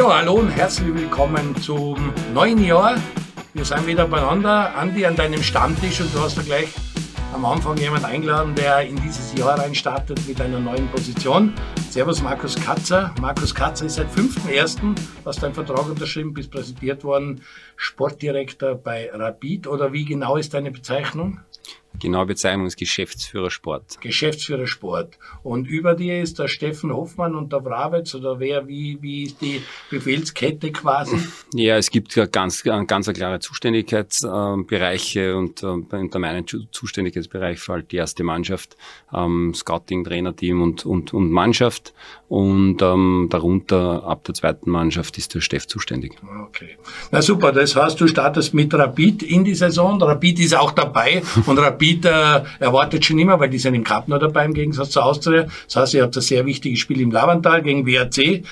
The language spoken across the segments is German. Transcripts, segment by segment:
Ja, hallo und herzlich willkommen zum neuen Jahr. Wir sind wieder beieinander. Andi an deinem Stammtisch und du hast da gleich am Anfang jemand eingeladen, der in dieses Jahr reinstartet mit einer neuen Position. Servus Markus Katzer. Markus Katzer ist seit 5.1., hast deinen Vertrag unterschrieben, bist präsentiert worden, Sportdirektor bei Rapid oder wie genau ist deine Bezeichnung? Genaue Bezeichnung ist Geschäftsführer Sport. Geschäftsführer Sport. Und über dir ist der Steffen Hoffmann und der Wrawitz oder wer, wie, wie ist die Befehlskette quasi? Ja, es gibt ja ganz, ganz eine klare Zuständigkeitsbereiche und äh, unter meinem Zuständigkeitsbereich fällt die erste Mannschaft, ähm, Scouting, Trainerteam und, und, und Mannschaft und ähm, darunter ab der zweiten Mannschaft ist der Steff zuständig. Okay. Na super, das heißt, du startest mit Rapid in die Saison. Rapid ist auch dabei und Rapid äh, erwartet schon immer, weil die sind im Cup noch dabei im Gegensatz zur Austria. Das heißt, ihr habt ein sehr wichtiges Spiel im Lavantal gegen WRC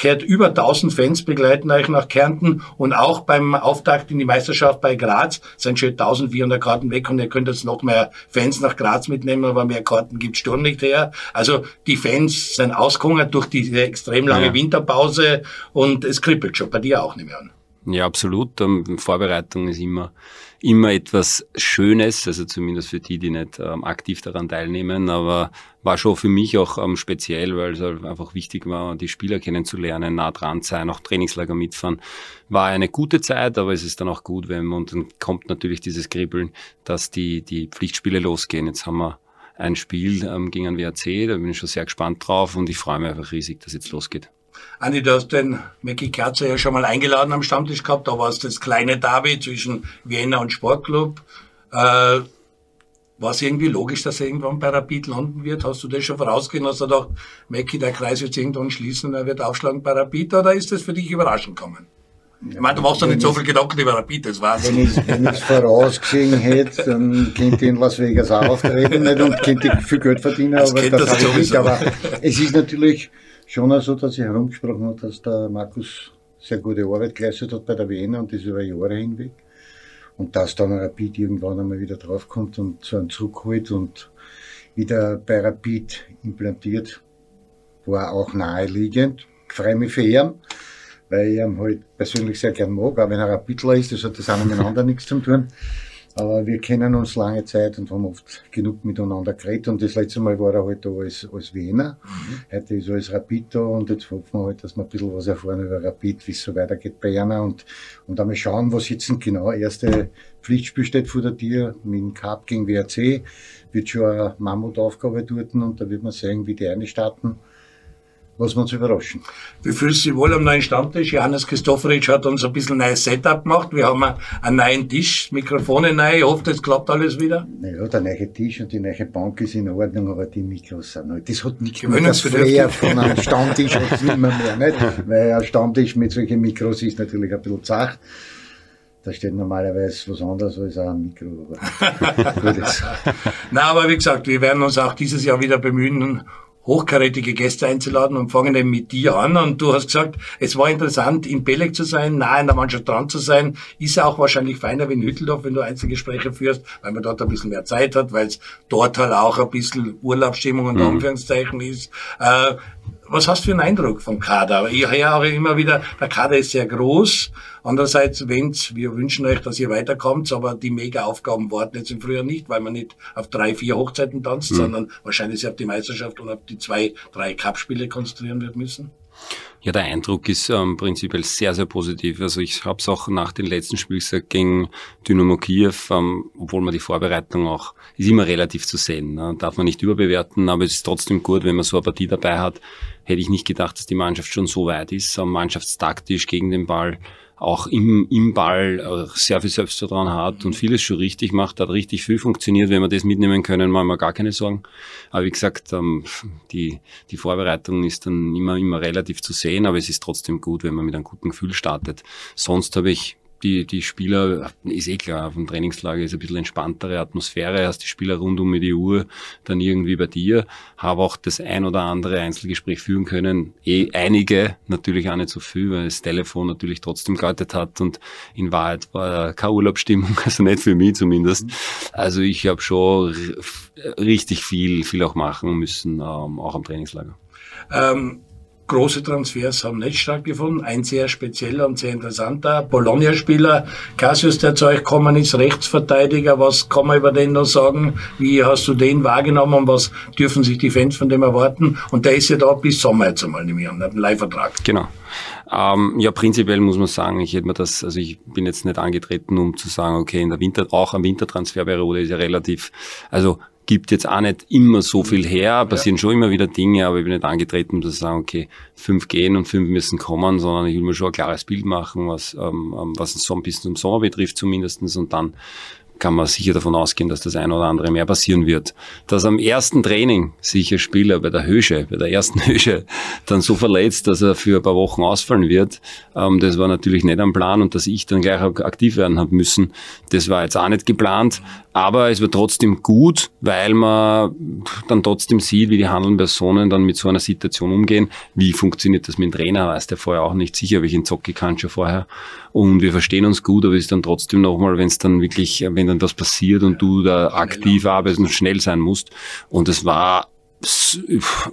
kehrt über 1000 Fans begleiten euch nach Kärnten und auch beim Auftakt in die Meisterschaft bei Graz sind schon 1400 Karten weg und ihr könnt jetzt noch mehr Fans nach Graz mitnehmen, aber mehr Karten gibt Sturm nicht her. Also die Fans sind ausgehungert durch diese extrem lange ja. Winterpause und es kribbelt schon bei dir auch nicht mehr an. Ja, absolut. Ähm, Vorbereitung ist immer, immer etwas Schönes, also zumindest für die, die nicht ähm, aktiv daran teilnehmen, aber war schon für mich auch ähm, speziell, weil es halt einfach wichtig war, die Spieler kennenzulernen, nah dran sein, auch Trainingslager mitfahren. War eine gute Zeit, aber es ist dann auch gut, wenn und dann kommt natürlich dieses Kribbeln, dass die, die Pflichtspiele losgehen. Jetzt haben wir ein Spiel ähm, gegen ein WRC, da bin ich schon sehr gespannt drauf und ich freue mich einfach riesig, dass jetzt losgeht. Andi, du hast den Mackie Kerzer ja schon mal eingeladen am Stammtisch gehabt. Da war es das kleine Derby zwischen Vienna und Sportclub. Äh, war es irgendwie logisch, dass er irgendwann bei Rapid landen wird? Hast du das schon vorausgehen? Hast du gedacht, Mackie, der Kreis wird irgendwann schließen und er wird aufschlagen bei Rapid? Oder ist das für dich überraschend gekommen? Ich meine, du machst doch nicht so viel Gedanken über Rapid, das war's. Wenn ich es vorausgesehen hätte, dann könnte ich in Las Vegas auch auftreten nicht, und könnte viel Geld verdienen, das aber das, das habe ich nicht. Aber es ist natürlich, schon so, dass ich herumgesprochen habe, dass der Markus sehr gute Arbeit geleistet hat bei der Wiener und das über Jahre hinweg. Und dass dann Rapid irgendwann einmal wieder draufkommt und so einen zurückholt und wieder bei Rapid implantiert, war auch naheliegend. Ich freue mich für ihn, weil ich ihn halt persönlich sehr gern mag, auch wenn er Rapidler ist, das hat das auch miteinander nichts zu tun. Aber wir kennen uns lange Zeit und haben oft genug miteinander geredet. Und das letzte Mal war er halt da als, als Wiener. Mhm. Heute ist er als Rapid da und jetzt hoffen wir halt, dass wir ein bisschen was erfahren über Rapid, wie es so weitergeht bei Jana und, und einmal schauen, was jetzt genau. Erste Pflichtspiel steht vor der Tür mit dem Cup gegen WRC. Wird schon eine Mammutaufgabe dort und da wird man sehen, wie die eine starten was wir uns überraschen. Wie fühlst du dich wohl am neuen Stammtisch? Johannes Christofferitsch hat uns ein bisschen neues Setup gemacht. Wir haben einen neuen Tisch, Mikrofone neu. Ich hoffe, das klappt alles wieder. Naja, der neue Tisch und die neue Bank ist in Ordnung, aber die Mikros sind halt. Das hat nichts mit das Flair von einem Stammtisch hat's nicht mehr, mehr, nicht? Weil ein Stammtisch mit solchen Mikros ist natürlich ein bisschen zart. Da steht normalerweise was anderes als ein Mikro. Aber Na, aber wie gesagt, wir werden uns auch dieses Jahr wieder bemühen, hochkarätige Gäste einzuladen und fangen eben mit dir an. Und du hast gesagt, es war interessant, in Belek zu sein, nah in der Mannschaft dran zu sein. Ist ja auch wahrscheinlich feiner wie in Hütteldorf, wenn du Einzelgespräche führst, weil man dort ein bisschen mehr Zeit hat, weil es dort halt auch ein bisschen Urlaubsstimmung und mhm. Anführungszeichen ist. Äh, was hast du für einen Eindruck vom Kader? Ich höre auch immer wieder, der Kader ist sehr groß. Andererseits, wenn's, wir wünschen euch, dass ihr weiterkommt, aber die Mega-Aufgaben warten jetzt im Frühjahr nicht, weil man nicht auf drei, vier Hochzeiten tanzt, mhm. sondern wahrscheinlich sich auf die Meisterschaft und auf die zwei, drei Cup-Spiele konzentrieren wird müssen. Ja, der Eindruck ist ähm, prinzipiell sehr, sehr positiv. Also ich habe es auch nach den letzten Spielen gesagt gegen Dynamo Kiew, ähm, obwohl man die Vorbereitung auch, ist immer relativ zu sehen. Ne? Darf man nicht überbewerten, aber es ist trotzdem gut, wenn man so eine Partie dabei hat. Hätte ich nicht gedacht, dass die Mannschaft schon so weit ist, ähm, mannschaftstaktisch gegen den Ball auch im, im Ball äh, sehr viel Selbstvertrauen hat und vieles schon richtig macht, hat richtig viel funktioniert. Wenn wir das mitnehmen können, machen wir gar keine Sorgen. Aber wie gesagt, ähm, die, die Vorbereitung ist dann immer, immer relativ zu sehen, aber es ist trotzdem gut, wenn man mit einem guten Gefühl startet. Sonst habe ich die, die Spieler, ist eh klar, auf dem Trainingslager ist ein bisschen entspanntere Atmosphäre, hast die Spieler rund um die Uhr dann irgendwie bei dir, habe auch das ein oder andere Einzelgespräch führen können, eh einige, natürlich auch nicht so viel, weil das Telefon natürlich trotzdem geläutet hat und in Wahrheit war keine Urlaubsstimmung, also nicht für mich zumindest. Also ich habe schon richtig viel, viel auch machen müssen, ähm, auch am Trainingslager. Ähm große Transfers haben nicht stattgefunden. Ein sehr spezieller und sehr interessanter Bologna-Spieler, Cassius, der zu euch gekommen ist, Rechtsverteidiger. Was kann man über den noch sagen? Wie hast du den wahrgenommen und was dürfen sich die Fans von dem erwarten? Und der ist ja da bis Sommer jetzt einmal nicht mehr, hat einen Leihvertrag. Genau. Ähm, ja, prinzipiell muss man sagen, ich hätte mir das, also ich bin jetzt nicht angetreten, um zu sagen, okay, in der Winter, auch am Wintertransferperiode ist ja relativ, also gibt jetzt auch nicht immer so viel her, passieren ja. schon immer wieder Dinge, aber ich bin nicht angetreten, um zu sagen, okay, fünf gehen und fünf müssen kommen, sondern ich will mir schon ein klares Bild machen, was, ähm, ähm was so ein bisschen zum Sommer betrifft zumindestens und dann kann man sicher davon ausgehen, dass das ein oder andere mehr passieren wird. Dass am ersten Training sich ein Spieler bei der Hösche, bei der ersten Hösche, dann so verletzt, dass er für ein paar Wochen ausfallen wird, ähm, das war natürlich nicht am Plan und dass ich dann gleich aktiv werden habe müssen, das war jetzt auch nicht geplant. Aber es wird trotzdem gut, weil man dann trotzdem sieht, wie die handelnden Personen dann mit so einer Situation umgehen. Wie funktioniert das mit dem Trainer? Weiß der vorher auch nicht sicher, welchen Zocki kann schon vorher. Und wir verstehen uns gut, aber es ist dann trotzdem nochmal, wenn es dann wirklich, wenn dann was passiert und du da aktiv arbeitest und schnell sein musst. Und es war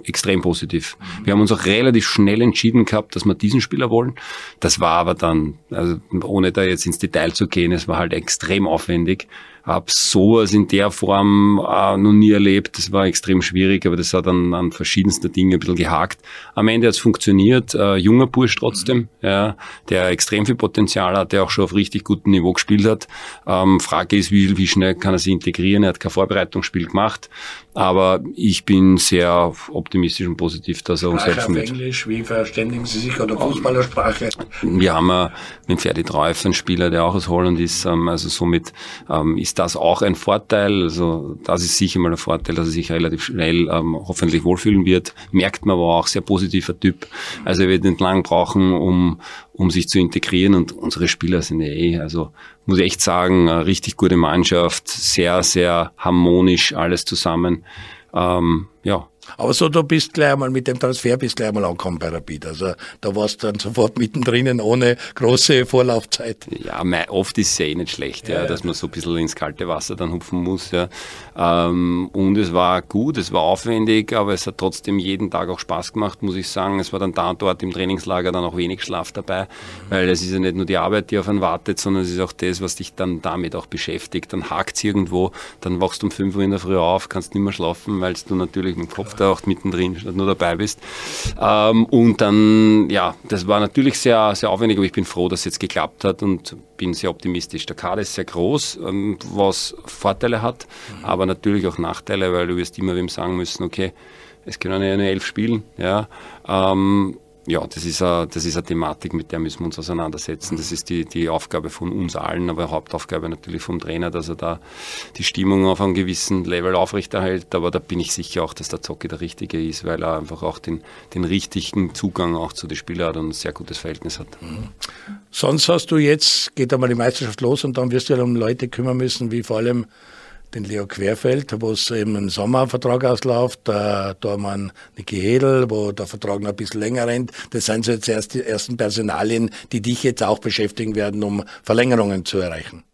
extrem positiv. Wir haben uns auch relativ schnell entschieden gehabt, dass wir diesen Spieler wollen. Das war aber dann, also ohne da jetzt ins Detail zu gehen, es war halt extrem aufwendig habe sowas in der Form äh, noch nie erlebt. Das war extrem schwierig, aber das hat dann an verschiedensten Dingen ein bisschen gehakt. Am Ende hat es funktioniert. Äh, junger Bursch trotzdem, ja, der extrem viel Potenzial hat, der auch schon auf richtig gutem Niveau gespielt hat. Ähm, Frage ist, wie, wie schnell kann er sich integrieren? Er hat kein Vorbereitungsspiel gemacht. Aber ich bin sehr optimistisch und positiv, dass er uns Sprache helfen wird. Englisch, wie verständigen Sie sich oder Fußballersprache? Wir haben äh, mit Ferdi Treuf einen Spieler, der auch aus Holland ist. Ähm, also somit ähm, ist das auch ein Vorteil. Also das ist sicher mal ein Vorteil, dass er sich relativ schnell ähm, hoffentlich wohlfühlen wird. Merkt man aber auch, sehr positiver Typ. Also er wird nicht lang brauchen, um, um sich zu integrieren und unsere Spieler sind ja eh, also muss ich echt sagen, eine richtig gute Mannschaft, sehr, sehr harmonisch alles zusammen. Ähm, ja, aber so, du bist gleich einmal mit dem Transfer bist gleich einmal angekommen bei Rapid. Also da warst du dann sofort mittendrin ohne große Vorlaufzeit. Ja, oft ist es ja eh nicht schlecht, ja, ja, dass man so ein bisschen ins kalte Wasser dann hupfen muss. Ja. Ähm, und es war gut, es war aufwendig, aber es hat trotzdem jeden Tag auch Spaß gemacht, muss ich sagen. Es war dann da und dort im Trainingslager dann auch wenig Schlaf dabei, mhm. weil es ist ja nicht nur die Arbeit, die auf einen wartet, sondern es ist auch das, was dich dann damit auch beschäftigt. Dann hakt es irgendwo, dann wachst du um 5 Uhr in der Früh auf, kannst nicht mehr schlafen, weil du natürlich mit dem Kopf auch mittendrin statt nur dabei bist. Ähm, und dann, ja, das war natürlich sehr, sehr aufwendig, aber ich bin froh, dass es jetzt geklappt hat und bin sehr optimistisch. Der Kader ist sehr groß, ähm, was Vorteile hat, mhm. aber natürlich auch Nachteile, weil du wirst immer wem sagen müssen, okay, es können ja nur elf spielen, ja. Ähm, ja, das ist, eine, das ist eine Thematik, mit der müssen wir uns auseinandersetzen. Das ist die, die Aufgabe von uns allen, aber Hauptaufgabe natürlich vom Trainer, dass er da die Stimmung auf einem gewissen Level aufrechterhält. Aber da bin ich sicher auch, dass der Zocke der Richtige ist, weil er einfach auch den, den richtigen Zugang auch zu den Spielern hat und ein sehr gutes Verhältnis hat. Mhm. Sonst hast du jetzt, geht einmal die Meisterschaft los und dann wirst du ja um Leute kümmern müssen, wie vor allem den Leo Querfeld, wo es eben ein Sommervertrag ausläuft, da, da wir Niki Hedel, wo der Vertrag noch ein bisschen länger rennt. Das sind so jetzt erst die ersten Personalien, die dich jetzt auch beschäftigen werden, um Verlängerungen zu erreichen.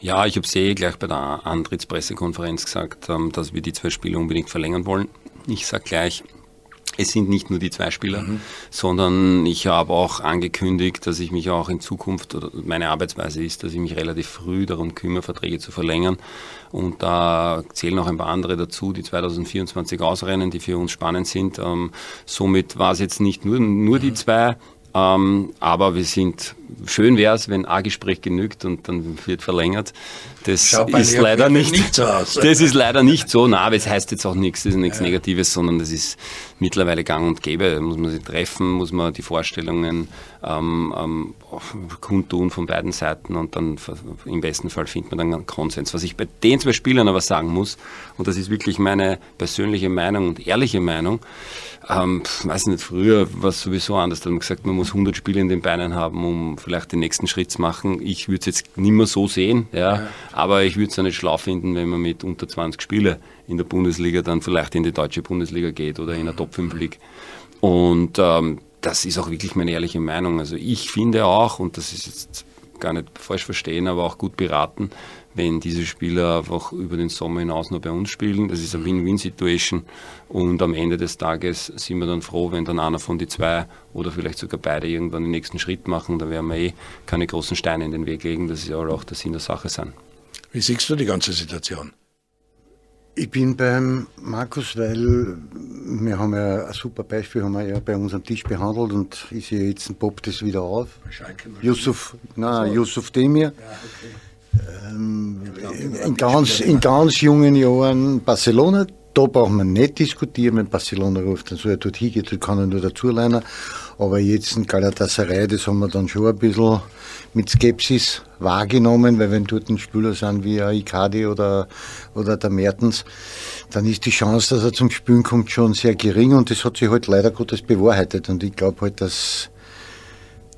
Ja, ich habe eh gleich bei der Antrittspressekonferenz gesagt, ähm, dass wir die zwei Spiele unbedingt verlängern wollen. Ich sage gleich, es sind nicht nur die zwei Spieler, mhm. sondern ich habe auch angekündigt, dass ich mich auch in Zukunft, oder meine Arbeitsweise ist, dass ich mich relativ früh darum kümmere, Verträge zu verlängern. Und da zählen noch ein paar andere dazu, die 2024 ausrennen, die für uns spannend sind. Ähm, somit war es jetzt nicht nur, nur die mhm. zwei, ähm, aber wir sind, schön wäre es, wenn ein Gespräch genügt und dann wird verlängert. Das ist leider nicht, nicht so aus. Das ist leider nicht so. Na, aber es heißt jetzt auch nichts, das ist nichts ja. Negatives, sondern das ist mittlerweile gang und gäbe. Da muss man sich treffen, muss man die Vorstellungen ähm, ähm, kundtun von beiden Seiten und dann im besten Fall findet man dann einen Konsens. Was ich bei den zwei Spielern aber sagen muss, und das ist wirklich meine persönliche Meinung und ehrliche Meinung, ähm, weiß nicht, früher war es sowieso anders. Da haben gesagt, man muss 100 Spiele in den Beinen haben, um vielleicht den nächsten Schritt zu machen. Ich würde es jetzt nicht mehr so sehen, ja, ja. aber ich würde es auch nicht schlau finden, wenn man mit unter 20 Spiele in der Bundesliga dann vielleicht in die deutsche Bundesliga geht oder in der Top 5 League. Und ähm, das ist auch wirklich meine ehrliche Meinung. Also ich finde auch, und das ist jetzt gar nicht falsch verstehen, aber auch gut beraten, wenn diese Spieler einfach über den Sommer hinaus noch bei uns spielen. Das ist eine Win-Win-Situation und am Ende des Tages sind wir dann froh, wenn dann einer von die zwei oder vielleicht sogar beide irgendwann den nächsten Schritt machen. Da werden wir eh keine großen Steine in den Weg legen. Das ist ja auch der Sinn der Sache sein. Wie siehst du die ganze Situation? Ich bin beim Markus, weil wir haben ja ein super Beispiel, haben wir ja bei uns am Tisch behandelt und ich sehe jetzt poppt das wieder auf. Yusuf, nein, so. Yusuf Demir. Ja, okay. ähm, in, ganz, in ganz jungen Jahren Barcelona, da braucht man nicht diskutieren, wenn Barcelona ruft, dann soll er dort hingehen, da kann er nur dazulernen. Aber jetzt in Galatasaray, das haben wir dann schon ein bisschen mit Skepsis wahrgenommen, weil wenn dort ein Spieler sind wie ein Icardi oder, oder der Mertens, dann ist die Chance, dass er zum Spielen kommt, schon sehr gering und das hat sich halt leider Gottes bewahrheitet. Und ich glaube halt, dass,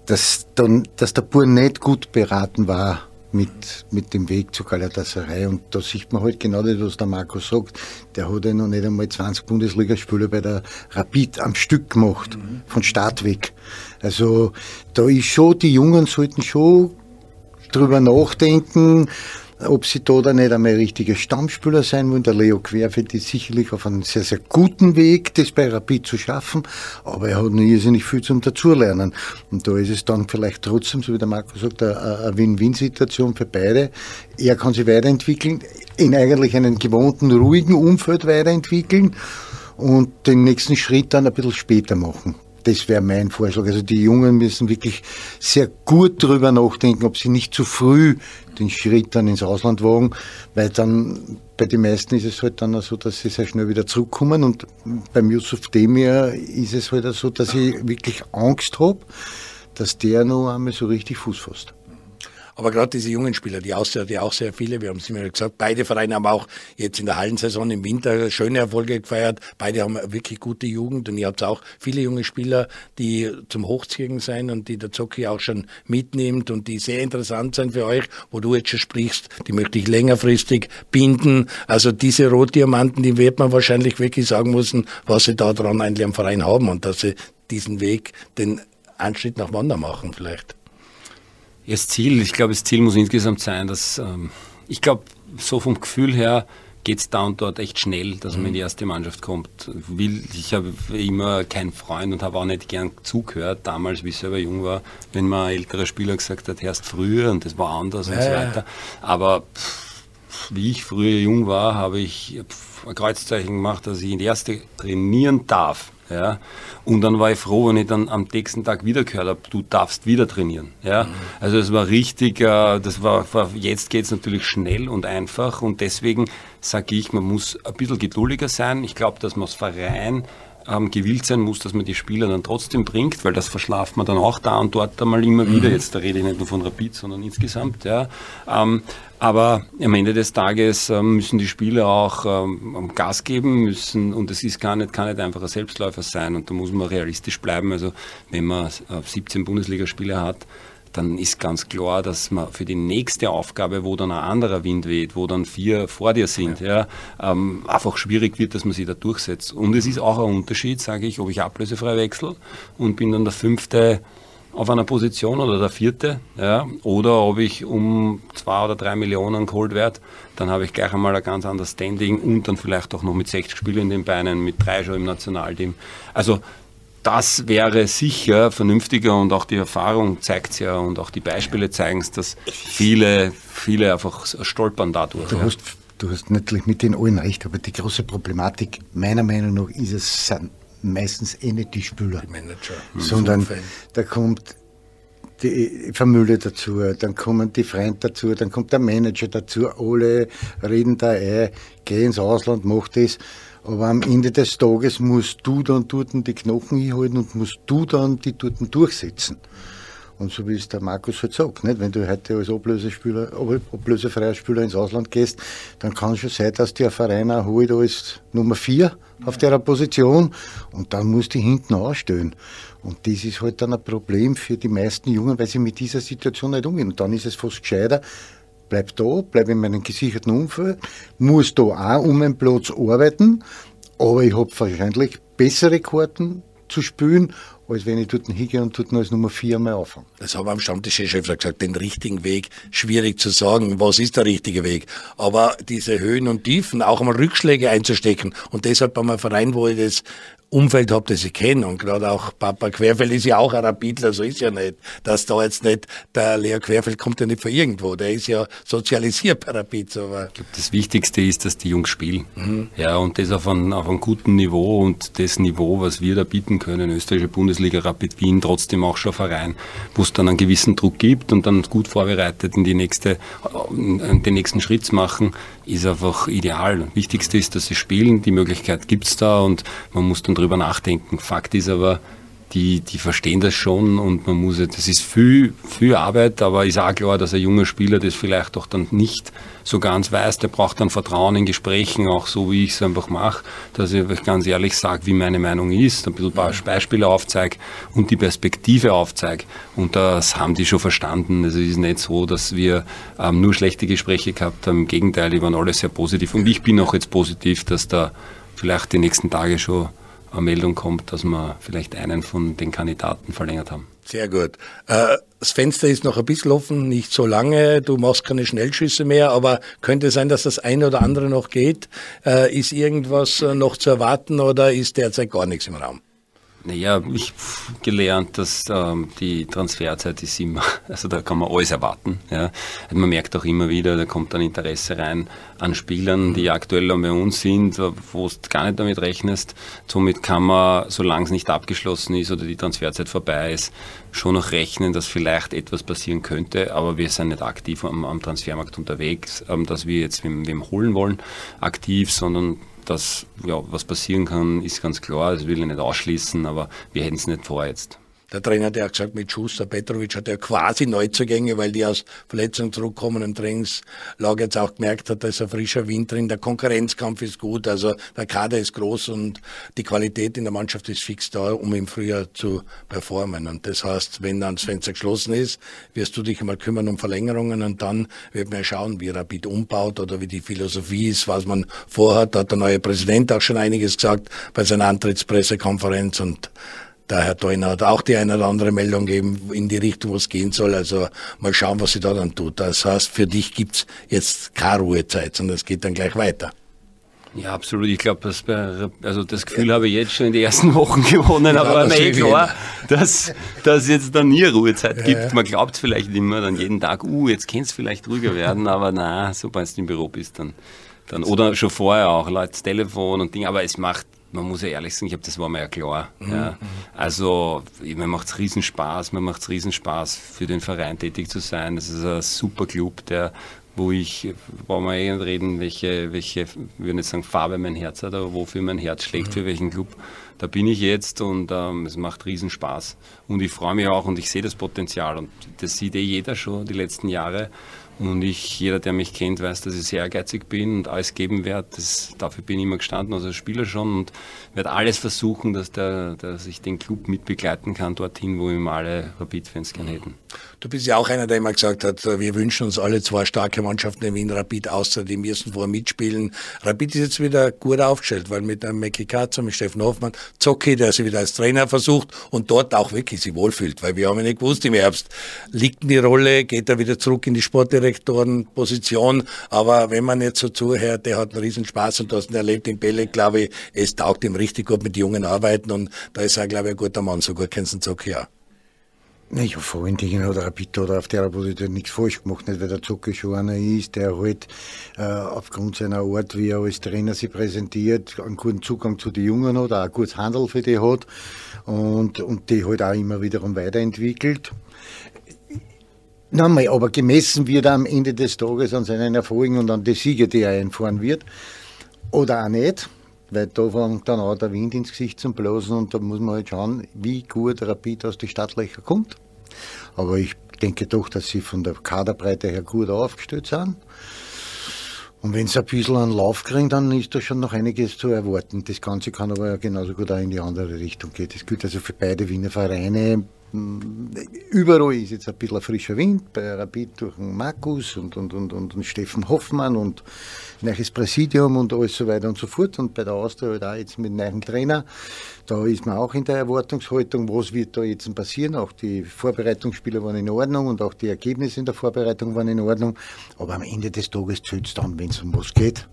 dass, dann, dass der Bur nicht gut beraten war, mit, mit dem Weg zu Galatasaray. Und da sieht man halt genau das, was der Marco sagt. Der hat ja noch nicht einmal 20 Bundesligaspiele bei der Rapid am Stück gemacht, mhm. von Start weg. Also da ist schon, die Jungen sollten schon drüber nachdenken, ob sie da dann nicht einmal richtige Stammspieler sein wollen. Der Leo Querfeld ist sicherlich auf einem sehr, sehr guten Weg, das bei Rapid zu schaffen, aber er hat noch irrsinnig viel zum Dazulernen. Und da ist es dann vielleicht trotzdem, so wie der Marco sagt, eine Win-Win-Situation für beide. Er kann sich weiterentwickeln, in eigentlich einem gewohnten, ruhigen Umfeld weiterentwickeln und den nächsten Schritt dann ein bisschen später machen. Das wäre mein Vorschlag. Also die Jungen müssen wirklich sehr gut darüber nachdenken, ob sie nicht zu früh den Schritt dann ins Ausland wagen, weil dann bei den meisten ist es halt dann so, dass sie sehr schnell wieder zurückkommen und beim Yusuf Demir ist es halt so, dass ich wirklich Angst habe, dass der noch einmal so richtig Fuß fasst. Aber gerade diese jungen Spieler, die Austria, die auch sehr viele, wir haben es immer gesagt, beide Vereine haben auch jetzt in der Hallensaison im Winter schöne Erfolge gefeiert. Beide haben wirklich gute Jugend und ihr habt auch viele junge Spieler, die zum Hochziehen sein und die der Zocki auch schon mitnimmt und die sehr interessant sind für euch, wo du jetzt schon sprichst, die möchte ich längerfristig binden. Also diese Rotdiamanten, die wird man wahrscheinlich wirklich sagen müssen, was sie da dran eigentlich am Verein haben und dass sie diesen Weg, den Anschnitt nach Wander machen vielleicht. Das Ziel, ich glaube, das Ziel muss insgesamt sein, dass ähm, ich glaube, so vom Gefühl her geht es da und dort echt schnell, dass man in die mhm. erste Mannschaft kommt. Will, ich habe immer keinen Freund und habe auch nicht gern zugehört, damals, wie ich selber jung war, wenn man ein älterer Spieler gesagt hat, erst früher und das war anders ja, und so weiter. Aber pff, wie ich früher jung war, habe ich ein Kreuzzeichen gemacht, dass ich in die erste trainieren darf. Ja? Und dann war ich froh, wenn ich dann am nächsten Tag wieder gehört habe, du darfst wieder trainieren. Ja? Mhm. Also es war richtig, äh, das war, jetzt geht es natürlich schnell und einfach und deswegen sage ich, man muss ein bisschen geduldiger sein. Ich glaube, dass man als Verein ähm, gewillt sein muss, dass man die Spieler dann trotzdem bringt, weil das verschlaft man dann auch da und dort einmal immer wieder. Mhm. Jetzt da rede ich nicht nur von Rapid, sondern insgesamt. Ja. Ähm, aber am Ende des Tages ähm, müssen die Spieler auch ähm, Gas geben müssen und es ist gar nicht, kann nicht einfach ein Selbstläufer sein und da muss man realistisch bleiben. Also wenn man 17 äh, Bundesligaspieler hat, dann ist ganz klar, dass man für die nächste Aufgabe, wo dann ein anderer Wind weht, wo dann vier vor dir sind, ja, ja ähm, einfach schwierig wird, dass man sich da durchsetzt. Und es ist auch ein Unterschied, sage ich, ob ich ablösefrei wechsle und bin dann der fünfte auf einer Position oder der vierte, ja, oder ob ich um zwei oder drei Millionen geholt werde, dann habe ich gleich einmal ein ganz anderes Standing und dann vielleicht auch noch mit 60 Spielen in den Beinen, mit drei schon im Nationalteam. Also das wäre sicher vernünftiger und auch die Erfahrung zeigt es ja und auch die Beispiele zeigen es, dass viele, viele einfach stolpern dadurch. Du, hast, du hast natürlich mit den allen recht, aber die große Problematik meiner Meinung nach ist es sind meistens eh nicht die Spieler, die Manager, sondern da kommt die Familie dazu, dann kommen die Freunde dazu, dann kommt der Manager dazu, alle reden da ein, geh ins Ausland, mach das. Aber am Ende des Tages musst du dann dort die Knochen hinhalten und musst du dann die dort durchsetzen. Und so wie es der Markus halt sagt, nicht? wenn du heute als Ablösespieler, ablösefreier Spieler ins Ausland gehst, dann kann es schon sein, dass der Verein auch holt als Nummer vier auf der Position und dann musst du hinten ausstellen. Und das ist halt dann ein Problem für die meisten Jungen, weil sie mit dieser Situation nicht umgehen. Und dann ist es fast gescheiter, bleib da, bleib in meinem gesicherten Umfeld, muss da auch um einen Platz arbeiten, aber ich habe wahrscheinlich bessere Karten zu spielen als wenn ich dort hingehe und dort als Nummer vier mal anfange. Das haben wir am Stammtisch schon gesagt, den richtigen Weg, schwierig zu sagen, was ist der richtige Weg. Aber diese Höhen und Tiefen, auch einmal Rückschläge einzustecken und deshalb bei einem Verein, wo ich das Umfeld habe, das ich kenne. Und gerade auch Papa Querfeld ist ja auch ein Rapidler, so ist ja nicht. Dass da jetzt nicht, der Leo Querfeld kommt ja nicht von irgendwo, der ist ja sozialisiert bei Rapid. Aber ich glaube, das Wichtigste ist, dass die Jungs spielen. Mhm. Ja, und das auf einem, auf einem guten Niveau und das Niveau, was wir da bieten können, österreichische Bundesliga, Rapid Wien, trotzdem auch schon Verein, wo es dann einen gewissen Druck gibt und dann gut vorbereitet in die nächste, in den nächsten Schritt machen, ist einfach ideal. Wichtigste ist, dass sie spielen, die Möglichkeit gibt's da und man muss dann drüber nachdenken. Fakt ist aber, die, die verstehen das schon und man muss, das ist viel, viel Arbeit, aber ist auch klar, dass ein junger Spieler das vielleicht auch dann nicht so ganz weiß. Der braucht dann Vertrauen in Gesprächen, auch so wie ich es einfach mache, dass ich euch ganz ehrlich sage, wie meine Meinung ist, ein bisschen Beispiele aufzeige und die Perspektive aufzeige. Und das haben die schon verstanden. Also es ist nicht so, dass wir ähm, nur schlechte Gespräche gehabt haben. Im Gegenteil, die waren alle sehr positiv. Und ich bin auch jetzt positiv, dass da vielleicht die nächsten Tage schon eine Meldung kommt, dass wir vielleicht einen von den Kandidaten verlängert haben. Sehr gut. Äh, das Fenster ist noch ein bisschen offen, nicht so lange. Du machst keine Schnellschüsse mehr, aber könnte sein, dass das eine oder andere noch geht. Äh, ist irgendwas äh, noch zu erwarten oder ist derzeit gar nichts im Raum? Naja, ich habe gelernt, dass ähm, die Transferzeit ist immer, also da kann man alles erwarten. Ja. Also man merkt auch immer wieder, da kommt dann Interesse rein an Spielern, die aktuell bei uns sind, wo du gar nicht damit rechnest. Somit kann man, solange es nicht abgeschlossen ist oder die Transferzeit vorbei ist, schon noch rechnen, dass vielleicht etwas passieren könnte, aber wir sind nicht aktiv am, am Transfermarkt unterwegs, ähm, dass wir jetzt wem, wem holen wollen, aktiv, sondern dass ja, was passieren kann, ist ganz klar. Das will ich nicht ausschließen, aber wir hätten es nicht vor jetzt. Der Trainer hat ja gesagt, mit Schuster, Petrovic hat ja quasi Neuzugänge, weil die aus Verletzung zurückkommen im Trainingslager jetzt auch gemerkt hat, da ist ein frischer Wind drin. Der Konkurrenzkampf ist gut, also der Kader ist groß und die Qualität in der Mannschaft ist fix da, um im Frühjahr zu performen. Und das heißt, wenn dann das Fenster geschlossen ist, wirst du dich einmal kümmern um Verlängerungen und dann wird man schauen, wie Rapid umbaut oder wie die Philosophie ist, was man vorhat. Da hat der neue Präsident auch schon einiges gesagt bei seiner Antrittspressekonferenz und der Herr Theuner hat auch die eine oder andere Meldung gegeben in die Richtung, wo es gehen soll. Also mal schauen, was sie da dann tut. Das heißt, für dich gibt's jetzt keine Ruhezeit, sondern es geht dann gleich weiter. Ja, absolut. Ich glaube, das, also das Gefühl habe ich jetzt schon in den ersten Wochen gewonnen, ja, aber mir eh klar, dass, dass jetzt dann nie Ruhezeit ja, gibt. Man glaubt vielleicht immer dann jeden Tag, uh, jetzt kann es vielleicht ruhiger werden, aber na, sobald du im Büro bist, dann, dann oder schon vorher auch, Leute, Telefon und Dinge, aber es macht man muss ja ehrlich sagen, ich habe das war mir ja klar. Mhm. Ja. Also mir macht es riesen Spaß, mir macht es riesen Spaß, für den Verein tätig zu sein. Das ist ein super Club, der wo ich, wollen wir eh reden, welche, welche, ich würde nicht sagen Farbe mein Herz hat, aber wofür mein Herz schlägt, mhm. für welchen Club. Da bin ich jetzt und ähm, es macht riesen Spaß. Und ich freue mich auch und ich sehe das Potenzial und das sieht eh jeder schon die letzten Jahre. Und ich, jeder, der mich kennt, weiß, dass ich sehr ehrgeizig bin und alles geben werde. Das, dafür bin ich immer gestanden, also als Spieler schon und werde alles versuchen, dass, der, dass ich den Club mitbegleiten kann, dorthin, wo ihm alle Rapid-Fans gerne hätten. Du bist ja auch einer, der immer gesagt hat, wir wünschen uns alle zwei starke Mannschaften in Wien Rapid außer die müssen vorher mitspielen. Rapid ist jetzt wieder gut aufgestellt, weil mit einem Mackie Katzer, mit Steffen Hoffmann, Zocki, der sich wieder als Trainer versucht und dort auch wirklich sich wohlfühlt, weil wir haben ja nicht gewusst im Herbst, liegt die Rolle, geht er wieder zurück in die Sportdirektorenposition, aber wenn man jetzt so zuhört, der hat einen riesen Spaß und ihn erlebt in Bälle, glaube ich, es taugt ihm richtig gut mit Jungen arbeiten und da ist er, glaube ich, ein guter Mann, so gut kennst du Zocki auch. Ja, vor allen Dingen hat Rapid oder auf der Position nichts falsch gemacht, nicht weil der Zucker schon einer ist, der halt äh, aufgrund seiner Art, wie er als Trainer sich präsentiert, einen guten Zugang zu den Jungen hat, auch ein gutes Handel für die hat und, und die halt auch immer wiederum weiterentwickelt. Nochmal, aber gemessen wird er am Ende des Tages an seinen Erfolgen und an die Siege, die er einfahren wird. Oder auch nicht, weil da fängt dann auch der Wind ins Gesicht zum Blasen und da muss man halt schauen, wie gut Rapid aus den Stadtlöchern kommt. Aber ich denke doch, dass sie von der Kaderbreite her gut aufgestellt sind. Und wenn sie ein bisschen einen Lauf kriegen, dann ist da schon noch einiges zu erwarten. Das Ganze kann aber genauso gut auch in die andere Richtung gehen. Das gilt also für beide Wiener Vereine. Überall ist jetzt ein bisschen ein frischer Wind, bei Rapid durch den Markus und, und, und, und, und Steffen Hoffmann und neues Präsidium und alles so weiter und so fort. Und bei der Austria halt auch jetzt mit neuen Trainer. Da ist man auch in der Erwartungshaltung, was wird da jetzt passieren. Auch die Vorbereitungsspiele waren in Ordnung und auch die Ergebnisse in der Vorbereitung waren in Ordnung. Aber am Ende des Tages zählt es dann, wenn es um was geht.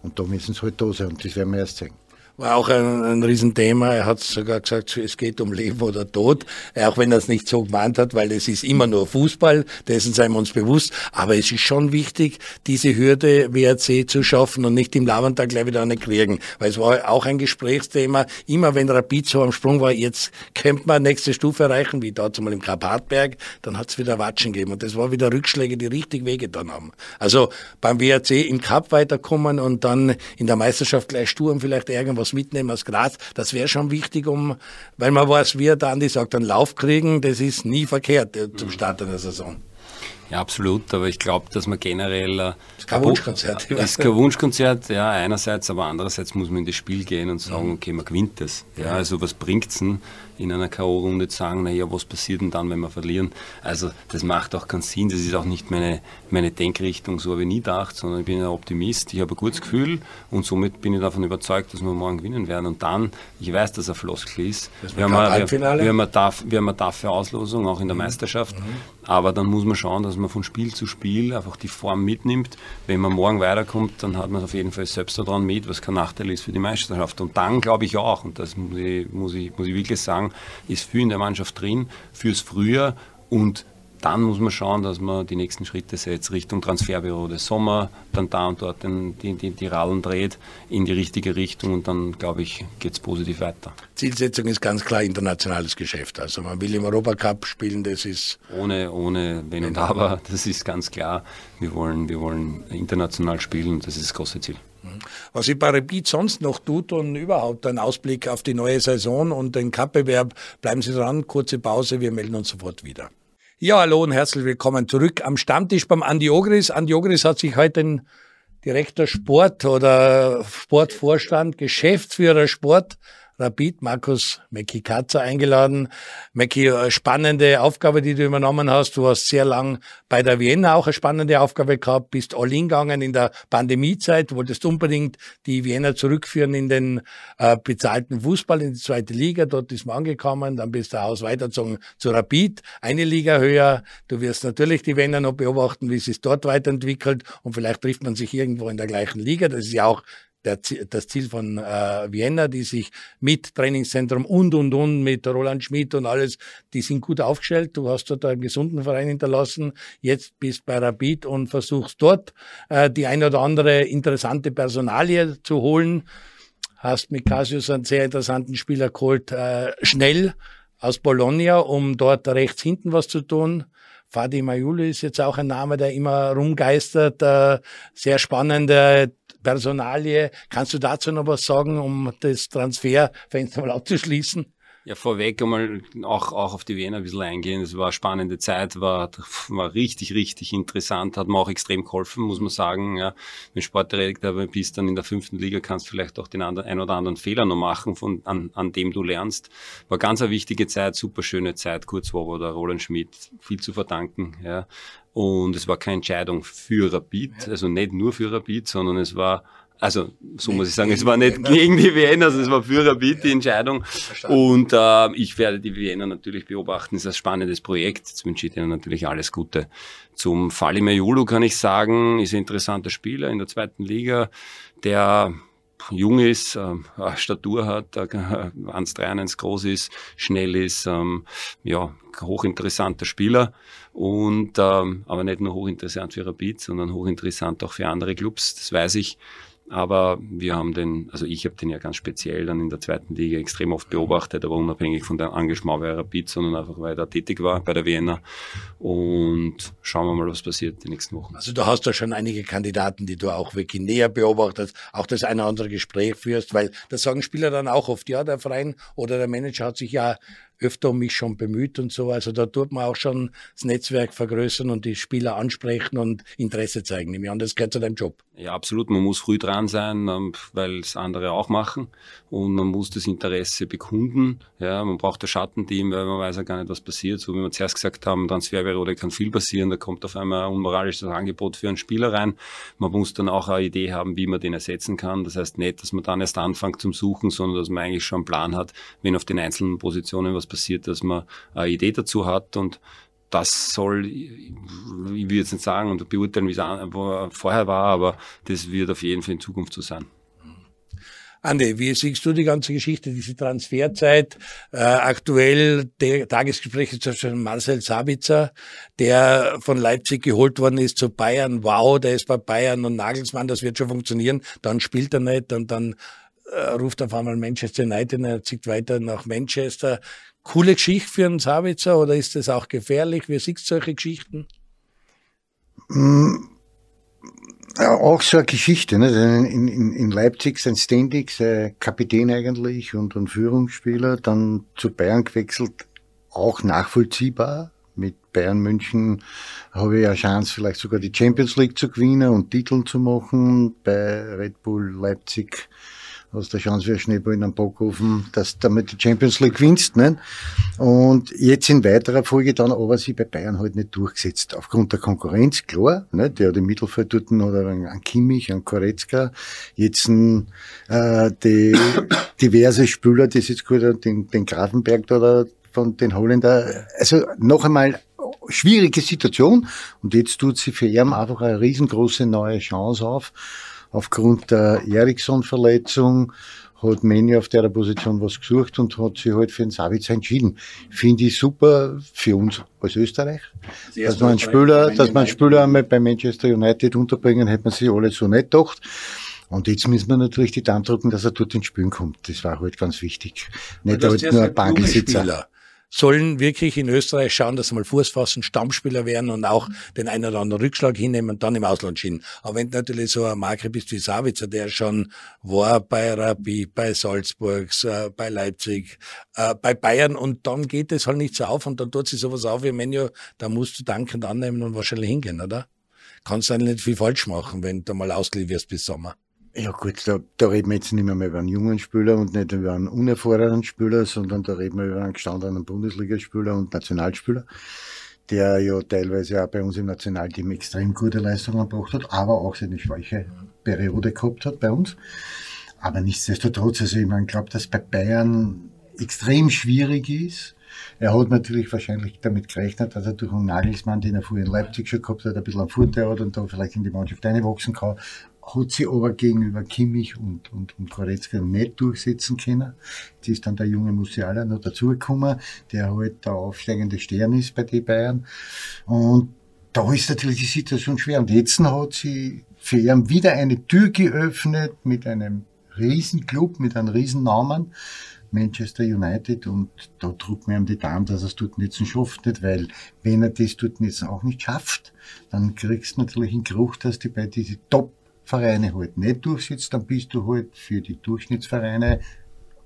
Und da müssen sie halt da sein und das werden wir erst sehen war auch ein, ein Riesenthema. Er hat sogar gesagt, es geht um Leben oder Tod, auch wenn er es nicht so gemeint hat, weil es ist immer nur Fußball, dessen seien wir uns bewusst. Aber es ist schon wichtig, diese Hürde WRC zu schaffen und nicht im Lavantag gleich wieder eine kriegen. Weil es war auch ein Gesprächsthema. Immer wenn Rapid so am Sprung war, jetzt könnte man nächste Stufe erreichen, wie dort mal im Karpatberg, dann hat es wieder Watschen gegeben. Und das war wieder Rückschläge, die richtig wehgetan haben. Also beim WRC im Cup weiterkommen und dann in der Meisterschaft gleich Sturm vielleicht irgendwas was mitnehmen aus Graz. Das wäre schon wichtig, um, weil man weiß, wie der Andi sagt, einen Lauf kriegen, das ist nie verkehrt äh, zum Start einer Saison. Ja, absolut, aber ich glaube, dass man generell. Äh, das ist kein Wunschkonzert. Das ist kein Wunschkonzert, ja, einerseits, aber andererseits muss man in das Spiel gehen und sagen, okay, man gewinnt das. Ja, also was bringt es denn, in einer K.O.-Runde zu sagen, naja, was passiert denn dann, wenn wir verlieren? Also das macht auch keinen Sinn, das ist auch nicht meine, meine Denkrichtung, so habe ich nie gedacht, sondern ich bin ein Optimist, ich habe ein gutes Gefühl und somit bin ich davon überzeugt, dass wir morgen gewinnen werden. Und dann, ich weiß, dass er Floskel ist, wir haben, wir, wir, haben darf, wir haben eine taffe Auslosung, auch in der mhm. Meisterschaft, mhm. aber dann muss man schauen, dass man von Spiel zu Spiel einfach die Form mitnimmt. Wenn man morgen weiterkommt, dann hat man auf jeden Fall selbst daran mit, was kein Nachteil ist für die Meisterschaft. Und dann glaube ich auch, und das muss ich, muss ich, muss ich wirklich sagen, ist viel in der Mannschaft drin fürs Frühjahr und dann muss man schauen, dass man die nächsten Schritte setzt Richtung Transferbüro des Sommer, dann da und dort den, die, die, die Rallen dreht in die richtige Richtung und dann, glaube ich, geht es positiv weiter. Zielsetzung ist ganz klar internationales Geschäft. Also man will im Europacup spielen, das ist... Ohne, ohne Wenn und Aber, das ist ganz klar. Wir wollen, wir wollen international spielen, das ist das große Ziel. Was sich bei Rapid sonst noch tut und überhaupt ein Ausblick auf die neue Saison und den Cup-Bewerb, bleiben Sie dran, kurze Pause, wir melden uns sofort wieder. Ja, hallo und herzlich willkommen zurück am Stammtisch beim Andi Ogris. Andi Ogris hat sich heute den Direktor Sport oder Sportvorstand, Geschäftsführer Sport Rapid, Markus Mecki Katzer eingeladen. Mecki, äh, spannende Aufgabe, die du übernommen hast. Du hast sehr lang bei der Vienna auch eine spannende Aufgabe gehabt, bist all in gegangen in der Pandemiezeit, wolltest unbedingt die Vienna zurückführen in den äh, bezahlten Fußball, in die zweite Liga. Dort ist man angekommen, dann bist du aus weitergezogen zu Rapid, eine Liga höher. Du wirst natürlich die Vienna noch beobachten, wie es sich dort weiterentwickelt und vielleicht trifft man sich irgendwo in der gleichen Liga. Das ist ja auch der, das Ziel von äh, Vienna, die sich mit Trainingszentrum und und und mit Roland Schmidt und alles, die sind gut aufgestellt. Du hast dort einen gesunden Verein hinterlassen. Jetzt bist bei Rapid und versuchst dort äh, die ein oder andere interessante Personalie zu holen. Hast mit Cassius einen sehr interessanten Spieler geholt, äh, schnell aus Bologna, um dort rechts hinten was zu tun. Fadi Majuli ist jetzt auch ein Name, der immer rumgeistert. Äh, sehr spannende Personalie. Kannst du dazu noch was sagen, um das Transferfenster mal abzuschließen? Ja, vorweg einmal auch, auch auf die Wiener ein bisschen eingehen. Es war eine spannende Zeit, war, war richtig, richtig interessant, hat mir auch extrem geholfen, muss man sagen. Ja, wenn Sportdirektor bist, dann in der fünften Liga kannst du vielleicht auch den anderen, ein oder anderen Fehler noch machen, von, an, an dem du lernst. War ganz eine wichtige Zeit, super schöne Zeit, kurz vor der Roland Schmidt, viel zu verdanken. Ja. Und es war keine Entscheidung für Rapid, also nicht nur für Rapid, sondern es war also so muss ich sagen, es war nicht gegen die Wiener, also es war für Rapid die Entscheidung. Und äh, ich werde die Wiener natürlich beobachten. Es ist ein spannendes Projekt. Jetzt wünsche ich Ihnen natürlich alles Gute. Zum Fali Mayulu kann ich sagen, ist ein interessanter Spieler in der zweiten Liga, der jung ist, äh, Statur hat, äh, 1,3, groß ist, schnell ist, ähm, ja, hochinteressanter Spieler und ähm, aber nicht nur hochinteressant für Rapid, sondern hochinteressant auch für andere Clubs, das weiß ich. Aber wir haben den, also ich habe den ja ganz speziell dann in der zweiten Liga extrem oft beobachtet, aber unabhängig von der Engagement bei Rapid, sondern einfach weil er tätig war bei der Vienna. Und schauen wir mal, was passiert die nächsten Wochen. Also du hast da schon einige Kandidaten, die du auch wirklich näher beobachtest, auch das eine oder andere Gespräch führst, weil das sagen Spieler dann auch oft, ja, der Verein oder der Manager hat sich ja öfter um mich schon bemüht und so. Also da tut man auch schon das Netzwerk vergrößern und die Spieler ansprechen und Interesse zeigen. Nehme an, das gehört zu deinem Job. Ja, absolut. Man muss früh dran sein, ähm, weil es andere auch machen. Und man muss das Interesse bekunden. Ja, man braucht ein Schattenteam, weil man weiß ja gar nicht, was passiert. So wie wir zuerst gesagt haben, Transferperiode kann viel passieren. Da kommt auf einmal ein unmoralisches Angebot für einen Spieler rein. Man muss dann auch eine Idee haben, wie man den ersetzen kann. Das heißt nicht, dass man dann erst anfängt zum Suchen, sondern dass man eigentlich schon einen Plan hat, wenn auf den einzelnen Positionen was passiert, dass man eine Idee dazu hat und das soll, ich will jetzt nicht sagen und beurteilen, wie es vorher war, aber das wird auf jeden Fall in Zukunft so sein. Andi, wie siehst du die ganze Geschichte, diese Transferzeit? Äh, aktuell der Tagesgespräch ist schon Marcel Sabitzer, der von Leipzig geholt worden ist zu Bayern. Wow, der ist bei Bayern und Nagelsmann, das wird schon funktionieren. Dann spielt er nicht und dann äh, ruft auf einmal Manchester United und er zieht weiter nach Manchester coole Geschichte für einen Sabitzer oder ist das auch gefährlich? Wie siehst du solche Geschichten? Mm, ja, auch so eine Geschichte. Ne? In, in, in Leipzig sein Ständig, sein Kapitän eigentlich und ein Führungsspieler, dann zu Bayern gewechselt, auch nachvollziehbar. Mit Bayern München habe ich eine Chance, vielleicht sogar die Champions League zu gewinnen und Titeln zu machen. Bei Red Bull Leipzig hast du Chance für einen Schneeball in einem Backofen, dass du damit die Champions League gewinnst. Ne? Und jetzt in weiterer Folge dann aber sie bei Bayern halt nicht durchgesetzt. Aufgrund der Konkurrenz, klar. Ne? Der hat im Mittelfeld dort oder an Kimmich, an Koretzka. Jetzt äh, die diverse Spieler, die jetzt gerade den, den Grafenberg da von den Holländer. Also noch einmal schwierige Situation. Und jetzt tut sie für ihn einfach eine riesengroße neue Chance auf aufgrund der Eriksson-Verletzung hat Manny auf der Position was gesucht und hat sich halt für den Savitz entschieden. Finde ich super für uns als Österreich. Das dass man einen Spieler, dass man einen Spieler einmal bei Manchester United unterbringen, hätte man sich alle so nicht gedacht. Und jetzt müssen wir natürlich die drücken, dass er dort ins Spielen kommt. Das war halt ganz wichtig. Nicht halt nur ein Bankensitzer sollen wirklich in Österreich schauen, dass sie mal Fuß fassen, Stammspieler werden und auch den einen oder anderen Rückschlag hinnehmen und dann im Ausland schienen. Aber wenn du natürlich so ein Marke bist wie Savitzer, der schon war bei Rapid, bei Salzburg, äh, bei Leipzig, äh, bei Bayern und dann geht es halt nicht so auf und dann tut sich sowas auf wie Menü, da musst du dankend annehmen und wahrscheinlich hingehen, oder? Kannst du eigentlich nicht viel falsch machen, wenn du mal ausgeliehen wirst bis Sommer. Ja gut, da, da reden wir jetzt nicht mehr über einen jungen Spieler und nicht über einen unerfahrenen Spieler, sondern da reden wir über einen gestandenen Bundesligaspieler und Nationalspieler, der ja teilweise auch bei uns im Nationalteam extrem gute Leistungen gebracht hat, aber auch seine schwache Periode gehabt hat bei uns. Aber nichtsdestotrotz, also ich glaube, dass bei Bayern extrem schwierig ist. Er hat natürlich wahrscheinlich damit gerechnet, dass er durch einen Nagelsmann, den er vorher in Leipzig schon gehabt hat, ein bisschen einen Vorteil hat und da vielleicht in die Mannschaft einwachsen kann hat sie aber gegenüber Kimmich und, und, und Koretzka nicht durchsetzen können. Jetzt ist dann der junge Musiala noch dazugekommen, der halt der aufsteigende Stern ist bei den Bayern. Und da ist natürlich die Situation schwer. Und jetzt hat sie für ihn wieder eine Tür geöffnet mit einem Riesenclub, mit einem Riesennamen. Manchester United und da drückt mir ihm die Daumen, dass er es dort nicht schafft, nicht, weil wenn er das dort jetzt auch nicht schafft, dann kriegst du natürlich einen Geruch, dass die bei diese Top Vereine halt nicht durchsetzt, dann bist du halt für die Durchschnittsvereine,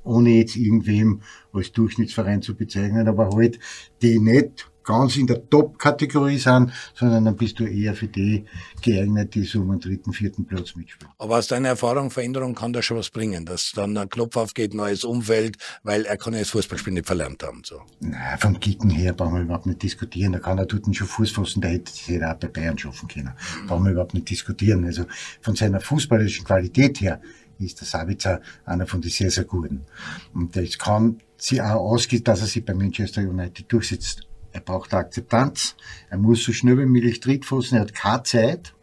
ohne jetzt irgendwem als Durchschnittsverein zu bezeichnen, aber halt, die nicht ganz in der Top-Kategorie sind, sondern dann bist du eher für die geeignet, die so um den dritten, vierten Platz mitspielen. Aber aus deiner Erfahrung, Veränderung kann da schon was bringen, dass dann ein Knopf aufgeht, neues Umfeld, weil er kann ja das Fußballspiel nicht verlernt haben. So. Nein, vom Kicken her brauchen wir überhaupt nicht diskutieren. Da kann er dort schon Fuß fassen, der hätte sich auch bei Bayern schaffen können. Mhm. Brauchen wir überhaupt nicht diskutieren. Also von seiner fußballerischen Qualität her ist der Sabitzer einer von den sehr, sehr guten. Und das kann sie auch ausgehen, dass er sich bei Manchester United durchsetzt. Er braucht Akzeptanz. Er muss so schnell wie möglich Tritt fassen. Er hat keine Zeit.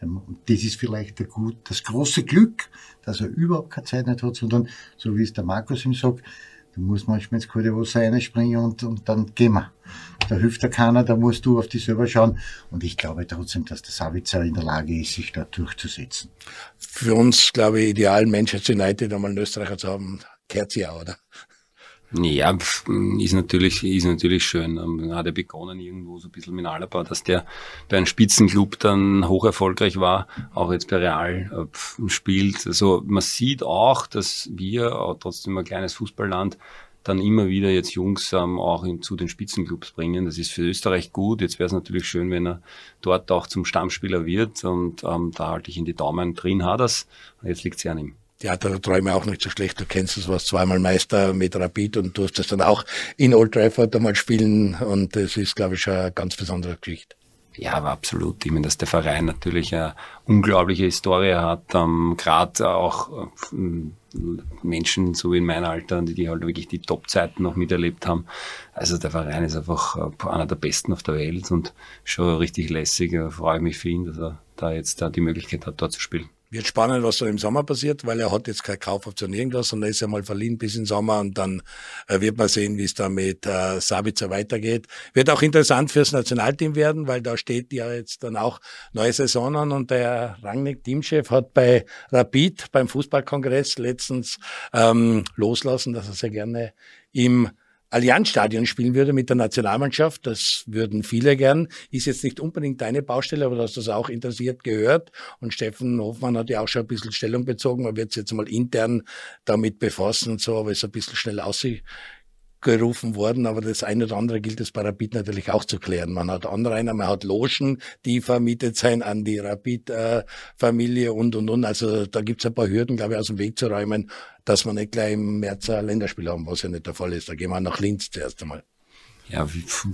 Und das ist vielleicht der gut, das große Glück, dass er überhaupt keine Zeit nicht hat, sondern, so wie es der Markus ihm sagt, du musst manchmal ins kalte Wasser reinspringen und, und dann gehen wir. Da hilft dir keiner, da musst du auf dich selber schauen. Und ich glaube trotzdem, dass der Savitzer in der Lage ist, sich da durchzusetzen. Für uns, glaube ich, ideal, Manchester United einmal einen Österreicher zu haben, kehrt sie auch, oder? Ja, ist natürlich, ist natürlich schön. Man hat ja begonnen irgendwo so ein bisschen mit Alaba, dass der bei einem Spitzenclub dann hoch erfolgreich war, auch jetzt bei Real äh, spielt. Also man sieht auch, dass wir, trotzdem ein kleines Fußballland, dann immer wieder jetzt Jungs ähm, auch in, zu den Spitzenclubs bringen. Das ist für Österreich gut. Jetzt wäre es natürlich schön, wenn er dort auch zum Stammspieler wird und ähm, da halte ich in die Daumen drin hat das. Jetzt liegt es ja an ihm. Ja, da träume ich auch nicht so schlecht. Du kennst es, was zweimal Meister mit Rapid und du hast das dann auch in Old Trafford einmal spielen und das ist, glaube ich, eine ganz besondere Geschichte. Ja, aber absolut. Ich meine, dass der Verein natürlich eine unglaubliche Historie hat, ähm, gerade auch äh, Menschen so in meinem Alter, die, die halt wirklich die Top-Zeiten noch miterlebt haben. Also der Verein ist einfach äh, einer der besten auf der Welt und schon richtig lässig. Ich freue mich für ihn, dass er da jetzt die Möglichkeit hat, dort zu spielen. Wird spannend, was da im Sommer passiert, weil er hat jetzt keine Kaufoption irgendwas, sondern ist ja mal verliehen bis in Sommer und dann äh, wird man sehen, wie es da mit äh, Sabitzer weitergeht. Wird auch interessant fürs Nationalteam werden, weil da steht ja jetzt dann auch neue Saison an und der Rangnick, Teamchef, hat bei Rapid beim Fußballkongress letztens ähm, loslassen, dass er sehr gerne im Allianzstadion spielen würde mit der Nationalmannschaft. Das würden viele gern. Ist jetzt nicht unbedingt deine Baustelle, aber du hast das auch interessiert gehört. Und Steffen Hofmann hat ja auch schon ein bisschen Stellung bezogen. Man wird sich jetzt mal intern damit befassen und so, aber es ist ein bisschen schnell aussieht gerufen worden, aber das eine oder andere gilt es bei Rapid natürlich auch zu klären. Man hat Anrainer, man hat Logen, die vermietet sein an die Rapid-Familie und, und, und. Also da gibt's ein paar Hürden, glaube ich, aus dem Weg zu räumen, dass wir nicht gleich im März ein Länderspiel haben, was ja nicht der Fall ist. Da gehen wir nach Linz zuerst einmal. Ja,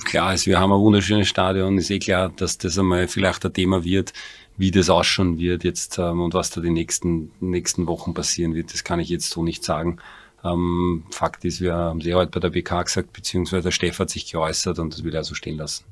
klar ist, wir haben ein wunderschönes Stadion. Ist eh klar, dass das einmal vielleicht ein Thema wird, wie das ausschauen wird jetzt ähm, und was da die nächsten, nächsten Wochen passieren wird. Das kann ich jetzt so nicht sagen. Ähm, Fakt ist, wir haben sie heute bei der BK gesagt, beziehungsweise der Steff hat sich geäußert und das will er so stehen lassen.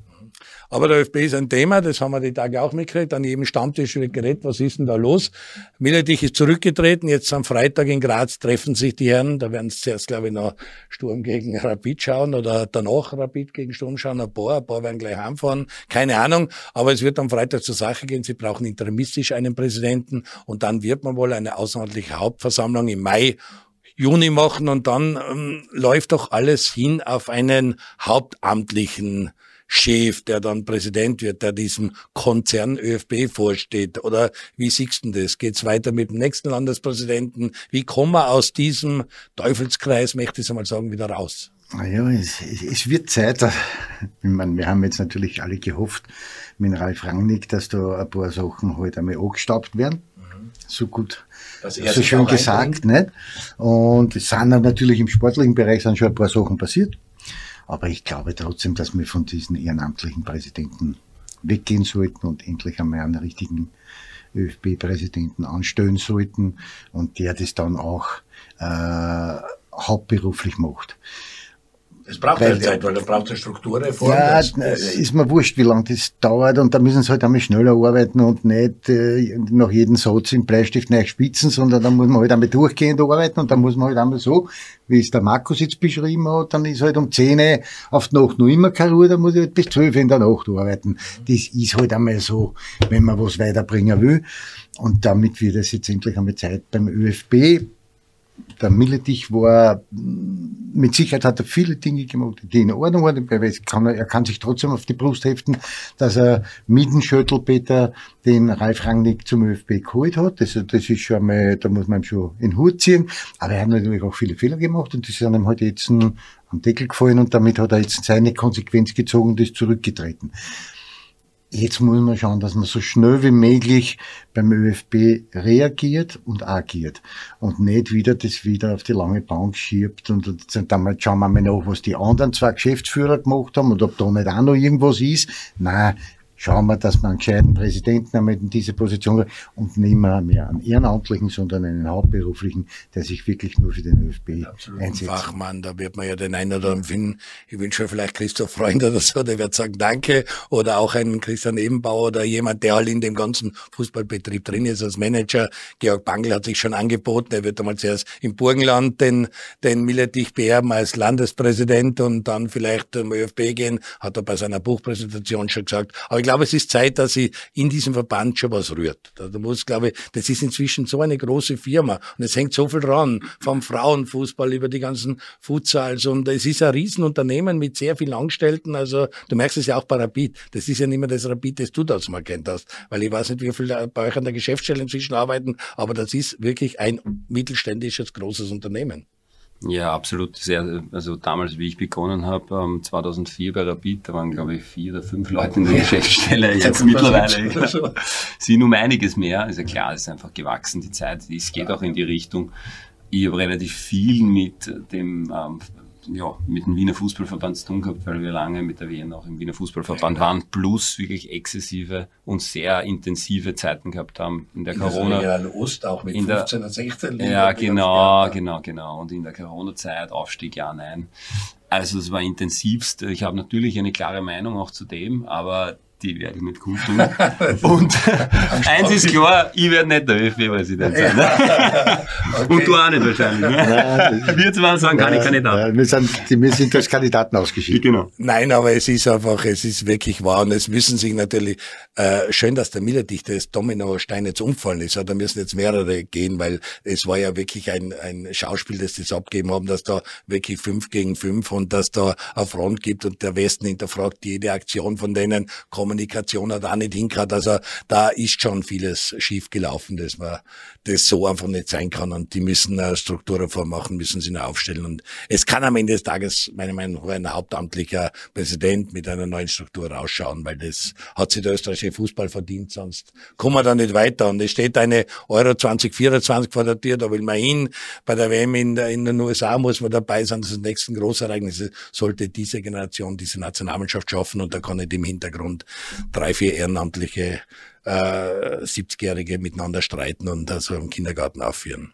Aber der ÖFB ist ein Thema, das haben wir die Tage auch mitgekriegt. An jedem Stammtisch wird geredet, was ist denn da los? Milletich ist zurückgetreten, jetzt am Freitag in Graz treffen sich die Herren. Da werden sie zuerst, glaube ich, noch Sturm gegen Rapid schauen oder danach Rapid gegen Sturm schauen. Ein paar, ein paar werden gleich heimfahren. Keine Ahnung. Aber es wird am Freitag zur Sache gehen. Sie brauchen interimistisch einen Präsidenten und dann wird man wohl eine außerordentliche Hauptversammlung im Mai Juni machen und dann ähm, läuft doch alles hin auf einen hauptamtlichen Chef, der dann Präsident wird, der diesem Konzern ÖFB vorsteht? Oder wie siehst du das? Geht's weiter mit dem nächsten Landespräsidenten? Wie kommen wir aus diesem Teufelskreis, möchte ich einmal sagen, wieder raus? Naja, es, es wird Zeit. Ich meine, wir haben jetzt natürlich alle gehofft mit Ralf Rangnick, dass da ein paar Sachen halt einmal angestaubt werden. Mhm. So gut so schön gesagt, nicht? Und es sind natürlich im sportlichen Bereich sind schon ein paar Sachen passiert. Aber ich glaube trotzdem, dass wir von diesen ehrenamtlichen Präsidenten weggehen sollten und endlich einmal einen richtigen ÖFB-Präsidenten anstellen sollten und der das dann auch äh, hauptberuflich macht. Es braucht weil, ja Zeit, weil da braucht es Strukturreform. Ja, das, das ist mir wurscht, wie lange das dauert und da müssen sie halt einmal schneller arbeiten und nicht äh, nach jedem Satz im Bleistift neu spitzen, sondern da muss man halt einmal durchgehend arbeiten und da muss man halt einmal so, wie es der Markus jetzt beschrieben hat, dann ist halt um 10 auf die Nacht noch immer keine Ruhe, da muss ich halt bis 12 in der Nacht arbeiten. Das ist halt einmal so, wenn man was weiterbringen will. Und damit wird es jetzt endlich einmal Zeit beim ÖFB der Milletich war, mit Sicherheit hat er viele Dinge gemacht, die in Ordnung waren. Kann, er kann sich trotzdem auf die Brust heften, dass er mit dem Schöttelpeter den Ralf Rangnick zum ÖFB geholt hat. Das, das ist schon einmal, da muss man ihm schon in Hut ziehen. Aber er hat natürlich auch viele Fehler gemacht und das ist ihm halt jetzt am Deckel gefallen und damit hat er jetzt seine Konsequenz gezogen und ist zurückgetreten. Jetzt muss man schauen, dass man so schnell wie möglich beim ÖFB reagiert und agiert und nicht wieder das wieder auf die lange Bank schiebt und dann schauen wir mal nach, was die anderen zwei Geschäftsführer gemacht haben und ob da nicht auch noch irgendwas ist. Nein, schauen wir, dass man einen gescheiten Präsidenten haben in diese Position und nicht mehr, mehr einen ehrenamtlichen, sondern einen hauptberuflichen, der sich wirklich nur für den ÖFB Absolut einsetzt. Fachmann, da wird man ja den einen oder anderen finden. Ich wünsche vielleicht Christoph Freund oder so, der wird sagen Danke oder auch einen Christian Ebenbauer oder jemand, der halt in dem ganzen Fußballbetrieb drin ist als Manager. Georg Bangl hat sich schon angeboten, er wird einmal zuerst im Burgenland den, den Milletich beerben als Landespräsident und dann vielleicht zum ÖFB gehen, hat er bei seiner Buchpräsentation schon gesagt. Aber ich glaube, glaube, es ist Zeit, dass sie in diesem Verband schon was rührt. Da muss, glaube ich, das ist inzwischen so eine große Firma und es hängt so viel dran, vom Frauenfußball über die ganzen Futsals und es ist ein Riesenunternehmen mit sehr vielen Angestellten. Also du merkst es ja auch bei Rapid. Das ist ja nicht mehr das Rapid, das du das mal kennt hast, weil ich weiß nicht, wie viele bei euch an der Geschäftsstelle inzwischen arbeiten, aber das ist wirklich ein mittelständisches großes Unternehmen. Ja, absolut. Sehr, also damals, wie ich begonnen habe, ähm, 2004 bei Rapid, da waren, glaube ich, vier oder fünf Leute in der Geschäftsstelle. Jetzt mittlerweile ja, sind um einiges mehr. Also klar, es ist einfach gewachsen, die Zeit. Es geht auch in die Richtung. Ich habe relativ viel mit dem ähm, ja, mit dem Wiener Fußballverband zu tun gehabt, weil wir lange mit der WN auch im Wiener Fußballverband waren, plus wirklich exzessive und sehr intensive Zeiten gehabt haben in der in Corona. Der Ost auch mit in 15 der, 16 Ja, genau, genau, genau. Und in der Corona-Zeit Aufstieg, ja, nein. Also es war intensivst. Ich habe natürlich eine klare Meinung auch zu dem, aber die werde ich nicht kundtun. Und eins ist klar, ich werde nicht der ÖFB-Präsident sein. Ne? okay. Und du auch nicht wahrscheinlich. Ne? wir zwei sagen, kann ich Kandidat. Wir sind, wir sind als Kandidaten ausgeschieden. Genau. Nein, aber es ist einfach, es ist wirklich wahr und es müssen sich natürlich, äh, schön, dass der Millerdichter das Dominostein jetzt umfallen ist, da müssen jetzt mehrere gehen, weil es war ja wirklich ein, ein Schauspiel, das das abgeben haben, dass da wirklich fünf gegen fünf und dass da eine Front gibt und der Westen hinterfragt jede Aktion von denen, kommen Kommunikation hat auch nicht hingehört. Also da ist schon vieles schief dass man das so einfach nicht sein kann. Und die müssen eine Strukturreform machen, müssen sie noch aufstellen. Und es kann am Ende des Tages, meiner Meinung nach, ein hauptamtlicher Präsident mit einer neuen Struktur rausschauen, weil das hat sich der österreichische Fußball verdient, sonst kommen wir da nicht weiter. Und es steht eine Euro 2024 vor der Tür, da will man hin. Bei der WM in, in den USA muss man dabei sein. Das ist das nächste Großereignis. Sollte diese Generation diese Nationalmannschaft schaffen und da kann nicht im Hintergrund drei, vier ehrenamtliche äh, 70-Jährige miteinander streiten und also im Kindergarten aufführen.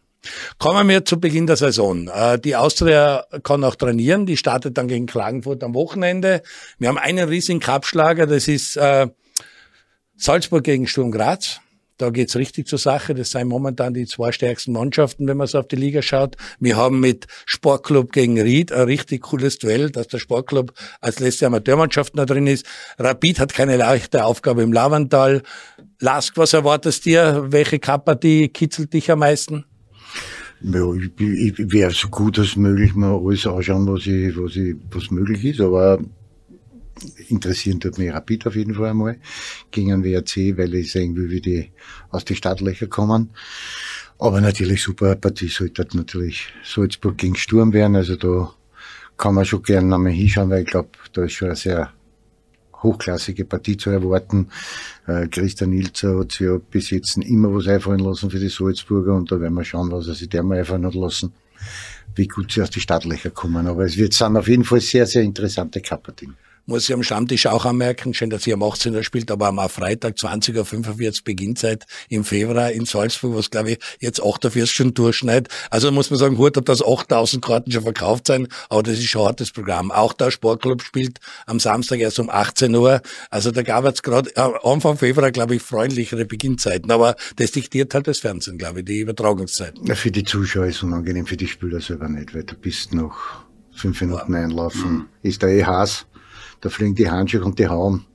Kommen wir zu Beginn der Saison. Äh, die Austria kann auch trainieren, die startet dann gegen Klagenfurt am Wochenende. Wir haben einen riesigen Kapschlager, das ist äh, Salzburg gegen Sturm Graz. Da geht's richtig zur Sache. Das sind momentan die zwei stärksten Mannschaften, wenn man so auf die Liga schaut. Wir haben mit Sportclub gegen Ried ein richtig cooles Duell, dass der Sportclub als letzte Amateurmannschaft da drin ist. Rapid hat keine leichte Aufgabe im Lavantal. Lask, was erwartest dir? Welche Kappartie kitzelt dich am meisten? Ja, ich, ich, ich wäre so gut als möglich mal alles anschauen, was, ich, was, ich, was möglich ist, aber interessieren tut mich Rapid auf jeden Fall einmal gegen einen WRC, weil ich sehen will, wie die aus den Startlöcher kommen. Aber natürlich super Partie sollte natürlich Salzburg gegen Sturm werden. Also da kann man schon gerne nochmal hinschauen, weil ich glaube, da ist schon eine sehr hochklassige Partie zu erwarten. Äh, Christian Ilzer hat sich ja bis jetzt immer was einfallen lassen für die Salzburger und da werden wir schauen, was er sich der mal einfallen hat lassen, wie gut sie aus die Startlöcher kommen. Aber es wird sind auf jeden Fall sehr, sehr interessante Cup-Partien muss ich am Stammtisch auch anmerken, schön, dass ihr am 18. Uhr spielt, aber am Freitag 20.45 Uhr Beginnzeit im Februar in Salzburg, was glaube ich jetzt 48 schon durchschneidet. Also muss man sagen, Hut ab, dass 8000 Karten schon verkauft sein, aber das ist schon ein hartes Programm. Auch der Sportclub spielt am Samstag erst um 18 Uhr. Also da gab es gerade Anfang Februar, glaube ich, freundlichere Beginnzeiten, aber das diktiert halt das Fernsehen, glaube ich, die Übertragungszeit. Ja, für die Zuschauer ist es unangenehm, für die Spieler selber nicht, weil du bist noch fünf Minuten einlaufen, mhm. ist der eh heiß da fliegen die Handschuhe und die Hauen.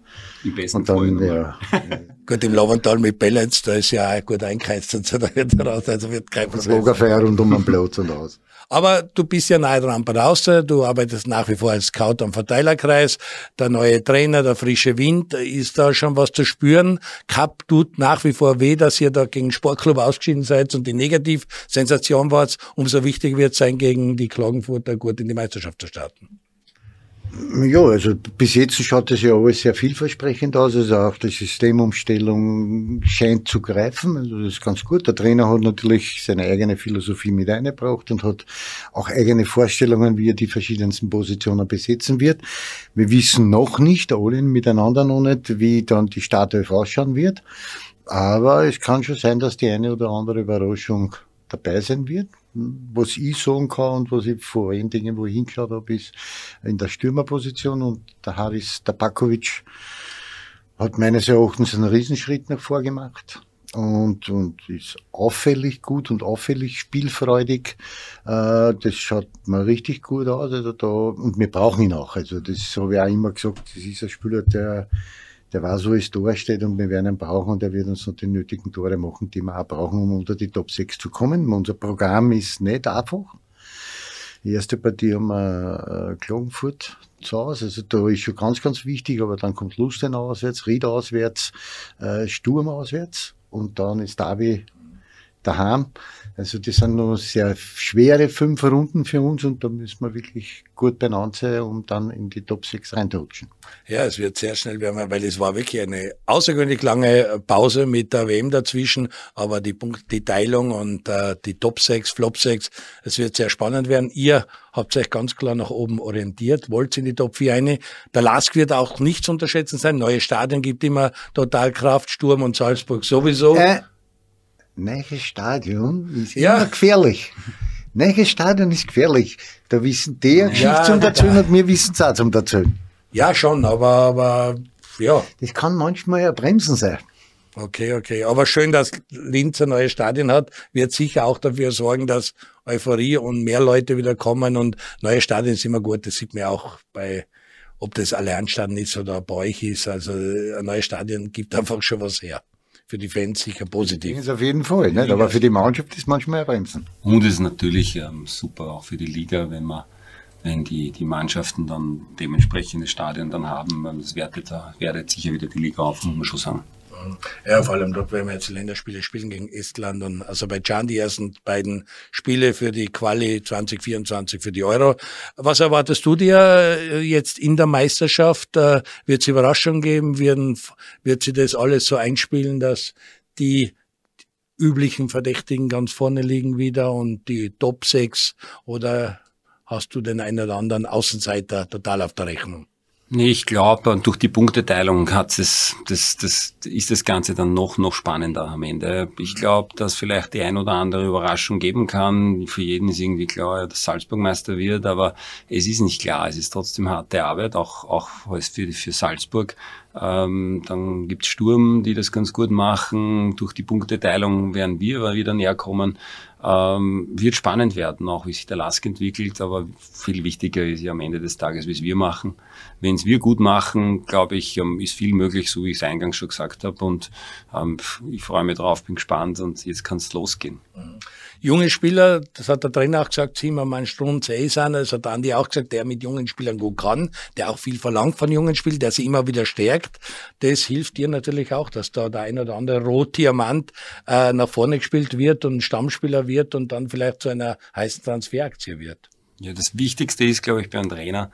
Im besten und dann, ja. gut, im Lavantal mit Balance, da ist ja auch gut eingeheizt und so, da wird raus, also wird kein Problem. Lagerfeuer rund um den Platz und aus. Aber du bist ja nahe dran bei der Austria, du arbeitest nach wie vor als Scout am Verteilerkreis, der neue Trainer, der frische Wind, ist da schon was zu spüren? Cup tut nach wie vor weh, dass ihr da gegen Sportclub ausgeschieden seid und die Negativ-Sensation wart. Umso wichtiger wird es sein, gegen die Klagenfurter gut in die Meisterschaft zu starten. Ja, also bis jetzt schaut das ja alles sehr vielversprechend aus. Also auch die Systemumstellung scheint zu greifen. Also das ist ganz gut. Der Trainer hat natürlich seine eigene Philosophie mit eingebracht und hat auch eigene Vorstellungen, wie er die verschiedensten Positionen besetzen wird. Wir wissen noch nicht, alle miteinander noch nicht, wie dann die Startelf ausschauen wird. Aber es kann schon sein, dass die eine oder andere Überraschung dabei sein wird was ich sagen kann und was ich vor allen Dingen, wo ich hingeschaut habe, ist in der Stürmerposition und der Haris Tabakovic hat meines Erachtens einen Riesenschritt nach vorgemacht und, und ist auffällig gut und auffällig spielfreudig. Äh, das schaut mir richtig gut aus. Also da, und wir brauchen ihn auch. Also das habe ich auch immer gesagt, das ist ein Spieler, der der weiß, wo es da steht und wir werden ihn brauchen und er wird uns noch die nötigen Tore machen, die wir auch brauchen, um unter die Top 6 zu kommen. Unser Programm ist nicht einfach. Die erste Partie haben wir äh, Klagenfurt zu Hause. Also da ist schon ganz, ganz wichtig, aber dann kommt Lusten auswärts, Ried auswärts, äh, Sturm auswärts und dann ist Davi daheim. Also das sind noch sehr schwere fünf Runden für uns und da müssen wir wirklich gut beieinander sein, um dann in die Top 6 reinzurutschen. Ja, es wird sehr schnell werden, weil es war wirklich eine außergewöhnlich lange Pause mit der WM dazwischen, aber die Punkt, die Teilung und äh, die Top 6, Flop 6, es wird sehr spannend werden. Ihr habt euch ganz klar nach oben orientiert, wollt in die Top 4 eine. Der Lask wird auch nicht zu unterschätzen sein. Neue Stadien gibt immer total Kraft, Sturm und Salzburg sowieso. Äh Neues Stadion ist ja. immer gefährlich. Neues Stadion ist gefährlich. Da wissen die ja, nichts zum Erzählen und wir wissen es auch zum Erzählen. Ja, schon, aber, aber, ja. Das kann manchmal ja bremsen sein. Okay, okay. Aber schön, dass Linz ein neues Stadion hat. Wird sicher auch dafür sorgen, dass Euphorie und mehr Leute wieder kommen und neue Stadien sind immer gut. Das sieht man auch bei, ob das Allianzstadion ist oder bei euch ist. Also ein neues Stadion gibt einfach schon was her für die Fans sicher positiv. Das ist auf jeden Fall, nicht? aber für die Mannschaft ist manchmal ein Bremsen. Und es ist natürlich ähm, super auch für die Liga, wenn man wenn die, die Mannschaften dann dementsprechende Stadien dann haben, das wertet, wertet sicher wieder die Liga auf, muss man schon sagen. Ja, vor allem dort werden wir jetzt Länderspiele spielen gegen Estland und Aserbaidschan, die ersten beiden Spiele für die Quali 2024 für die Euro. Was erwartest du dir äh, jetzt in der Meisterschaft? Äh, wird es Überraschungen geben? Werden, wird sie das alles so einspielen, dass die üblichen Verdächtigen ganz vorne liegen wieder und die Top 6 oder hast du den einen oder anderen Außenseiter total auf der Rechnung? Nee, ich glaube, durch die Punkteteilung hat es, das, das ist das Ganze dann noch, noch spannender am Ende. Ich glaube, dass vielleicht die ein oder andere Überraschung geben kann. Für jeden ist irgendwie klar, dass Salzburg Meister wird, aber es ist nicht klar. Es ist trotzdem harte Arbeit, auch, auch für, für Salzburg. Ähm, dann gibt's Sturm, die das ganz gut machen. Durch die Punkteteilung werden wir aber wieder näher kommen. Ähm, wird spannend werden, auch wie sich der Lask entwickelt, aber viel wichtiger ist ja am Ende des Tages, wie es wir machen. Wenn es wir gut machen, glaube ich, ähm, ist viel möglich, so wie ich es eingangs schon gesagt habe. Und ähm, ich freue mich drauf, bin gespannt und jetzt kann es losgehen. Mhm junge Spieler, das hat der Trainer auch gesagt, Zimmermann, Strunz, Eisan, das hat Andi auch gesagt, der mit jungen Spielern gut kann, der auch viel verlangt von jungen Spielern, der sie immer wieder stärkt. Das hilft dir natürlich auch, dass da der ein oder andere Rotdiamant äh, nach vorne gespielt wird und Stammspieler wird und dann vielleicht zu einer heißen Transferaktie wird. Ja, das Wichtigste ist, glaube ich, bei einem Trainer,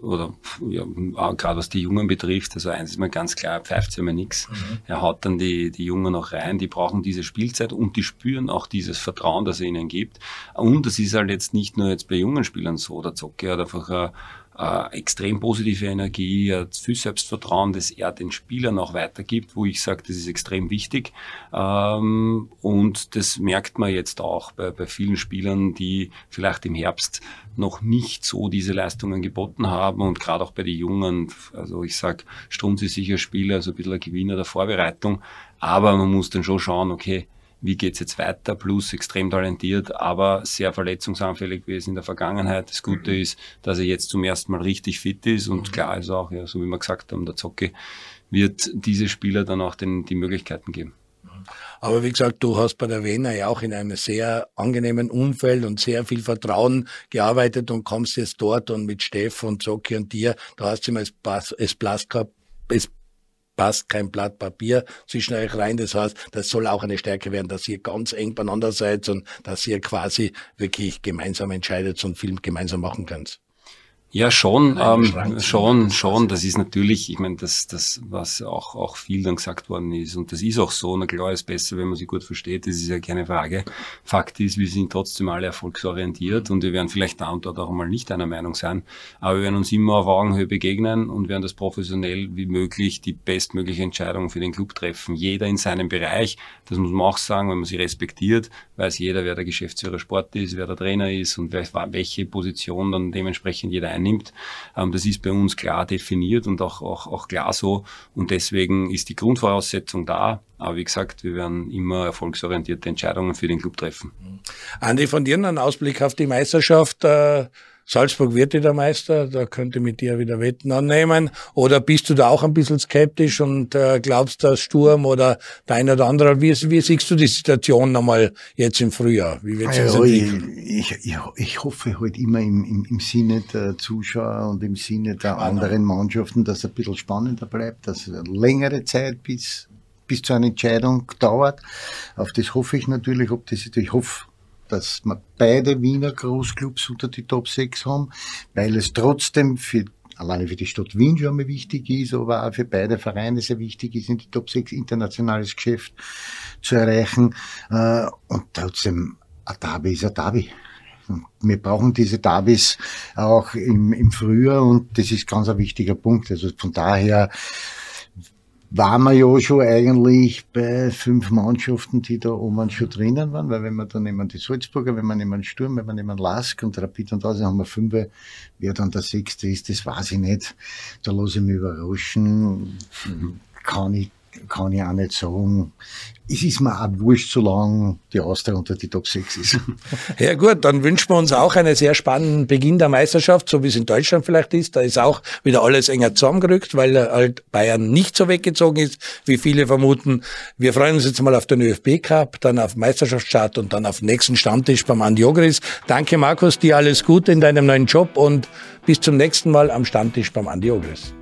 oder ja, gerade was die Jungen betrifft, also eins ist mal ganz klar, er pfeift ja mal nichts. Mhm. Er haut dann die, die Jungen noch rein, die brauchen diese Spielzeit und die spüren auch dieses Vertrauen, das er ihnen gibt. Und das ist halt jetzt nicht nur jetzt bei jungen Spielern so, der Zocke hat einfach eine, äh, extrem positive Energie, er hat viel Selbstvertrauen, das er den Spielern auch weitergibt, wo ich sage, das ist extrem wichtig. Ähm, und das merkt man jetzt auch bei, bei vielen Spielern, die vielleicht im Herbst noch nicht so diese Leistungen geboten haben und gerade auch bei den Jungen, also ich sag, Strunz ist sicher Spieler, also ein bisschen ein Gewinner der Vorbereitung, aber man muss dann schon schauen, okay, wie geht's jetzt weiter, plus extrem talentiert, aber sehr verletzungsanfällig gewesen in der Vergangenheit. Das Gute mhm. ist, dass er jetzt zum ersten Mal richtig fit ist und mhm. klar ist auch, ja, so wie wir gesagt haben, der Zocke wird diese Spieler dann auch den, die Möglichkeiten geben. Aber wie gesagt, du hast bei der Wiener ja auch in einem sehr angenehmen Umfeld und sehr viel Vertrauen gearbeitet und kommst jetzt dort und mit Steff und Zocki und dir, da hast du immer es, Blast gehabt, es passt kein Blatt Papier zwischen euch rein. Das heißt, das soll auch eine Stärke werden, dass ihr ganz eng beieinander seid und dass ihr quasi wirklich gemeinsam entscheidet und Film gemeinsam machen könnt. Ja, schon, ähm, schon, schon. Das ist natürlich, ich meine, das, das, was auch, auch viel dann gesagt worden ist. Und das ist auch so. Na klar, ist besser, wenn man sich gut versteht. Das ist ja keine Frage. Fakt ist, wir sind trotzdem alle erfolgsorientiert und wir werden vielleicht da und dort auch mal nicht einer Meinung sein. Aber wir werden uns immer auf Augenhöhe begegnen und werden das professionell wie möglich die bestmögliche Entscheidung für den Club treffen. Jeder in seinem Bereich. Das muss man auch sagen, wenn man sie respektiert, weiß jeder, wer der Geschäftsführer Sport ist, wer der Trainer ist und welche Position dann dementsprechend jeder einnimmt nimmt. Ähm, das ist bei uns klar definiert und auch, auch, auch klar so. Und deswegen ist die Grundvoraussetzung da. Aber wie gesagt, wir werden immer erfolgsorientierte Entscheidungen für den Club treffen. Andi, von dir einen Ausblick auf die Meisterschaft. Äh Salzburg wird wieder Meister, da könnte mit dir wieder Wetten annehmen. Oder bist du da auch ein bisschen skeptisch und äh, glaubst, dass Sturm oder dein oder andere, wie, wie siehst du die Situation nochmal jetzt im Frühjahr? Wie wird's also ich, ich, ich, hoffe halt immer im, im, im Sinne der Zuschauer und im Sinne der anderen Mannschaften, dass es ein bisschen spannender bleibt, dass längere Zeit bis bis zu einer Entscheidung dauert. Auf das hoffe ich natürlich, ob das, ich hoffe, dass wir beide Wiener Großclubs unter die Top 6 haben, weil es trotzdem für alleine für die Stadt Wien schon mal wichtig ist, aber auch für beide Vereine sehr wichtig ist, in die Top 6 internationales Geschäft zu erreichen. Äh, und trotzdem, ein Derby ist ein Derby. Wir brauchen diese Derbys auch im, im Frühjahr und das ist ganz ein wichtiger Punkt. Also von daher waren wir ja schon eigentlich bei fünf Mannschaften, die da oben schon drinnen waren, weil wenn man dann nehmen die Salzburger, wenn man nehmen Sturm, wenn man nehmen Lask und Rapid und das, haben wir fünf, wer dann der sechste ist, das weiß ich nicht. Da lasse ich mich überraschen. Kann ich kann ich auch nicht sagen. Es ist mir auch wurscht, solange die Austria unter die Top 6 ist. Ja gut, dann wünschen wir uns auch einen sehr spannenden Beginn der Meisterschaft, so wie es in Deutschland vielleicht ist. Da ist auch wieder alles enger zusammengerückt, weil halt Bayern nicht so weggezogen ist, wie viele vermuten. Wir freuen uns jetzt mal auf den ÖFB Cup, dann auf Meisterschaftsstart und dann auf den nächsten Stammtisch beim Andi Ogris. Danke Markus, dir alles Gute in deinem neuen Job und bis zum nächsten Mal am Stammtisch beim Andi Ogris.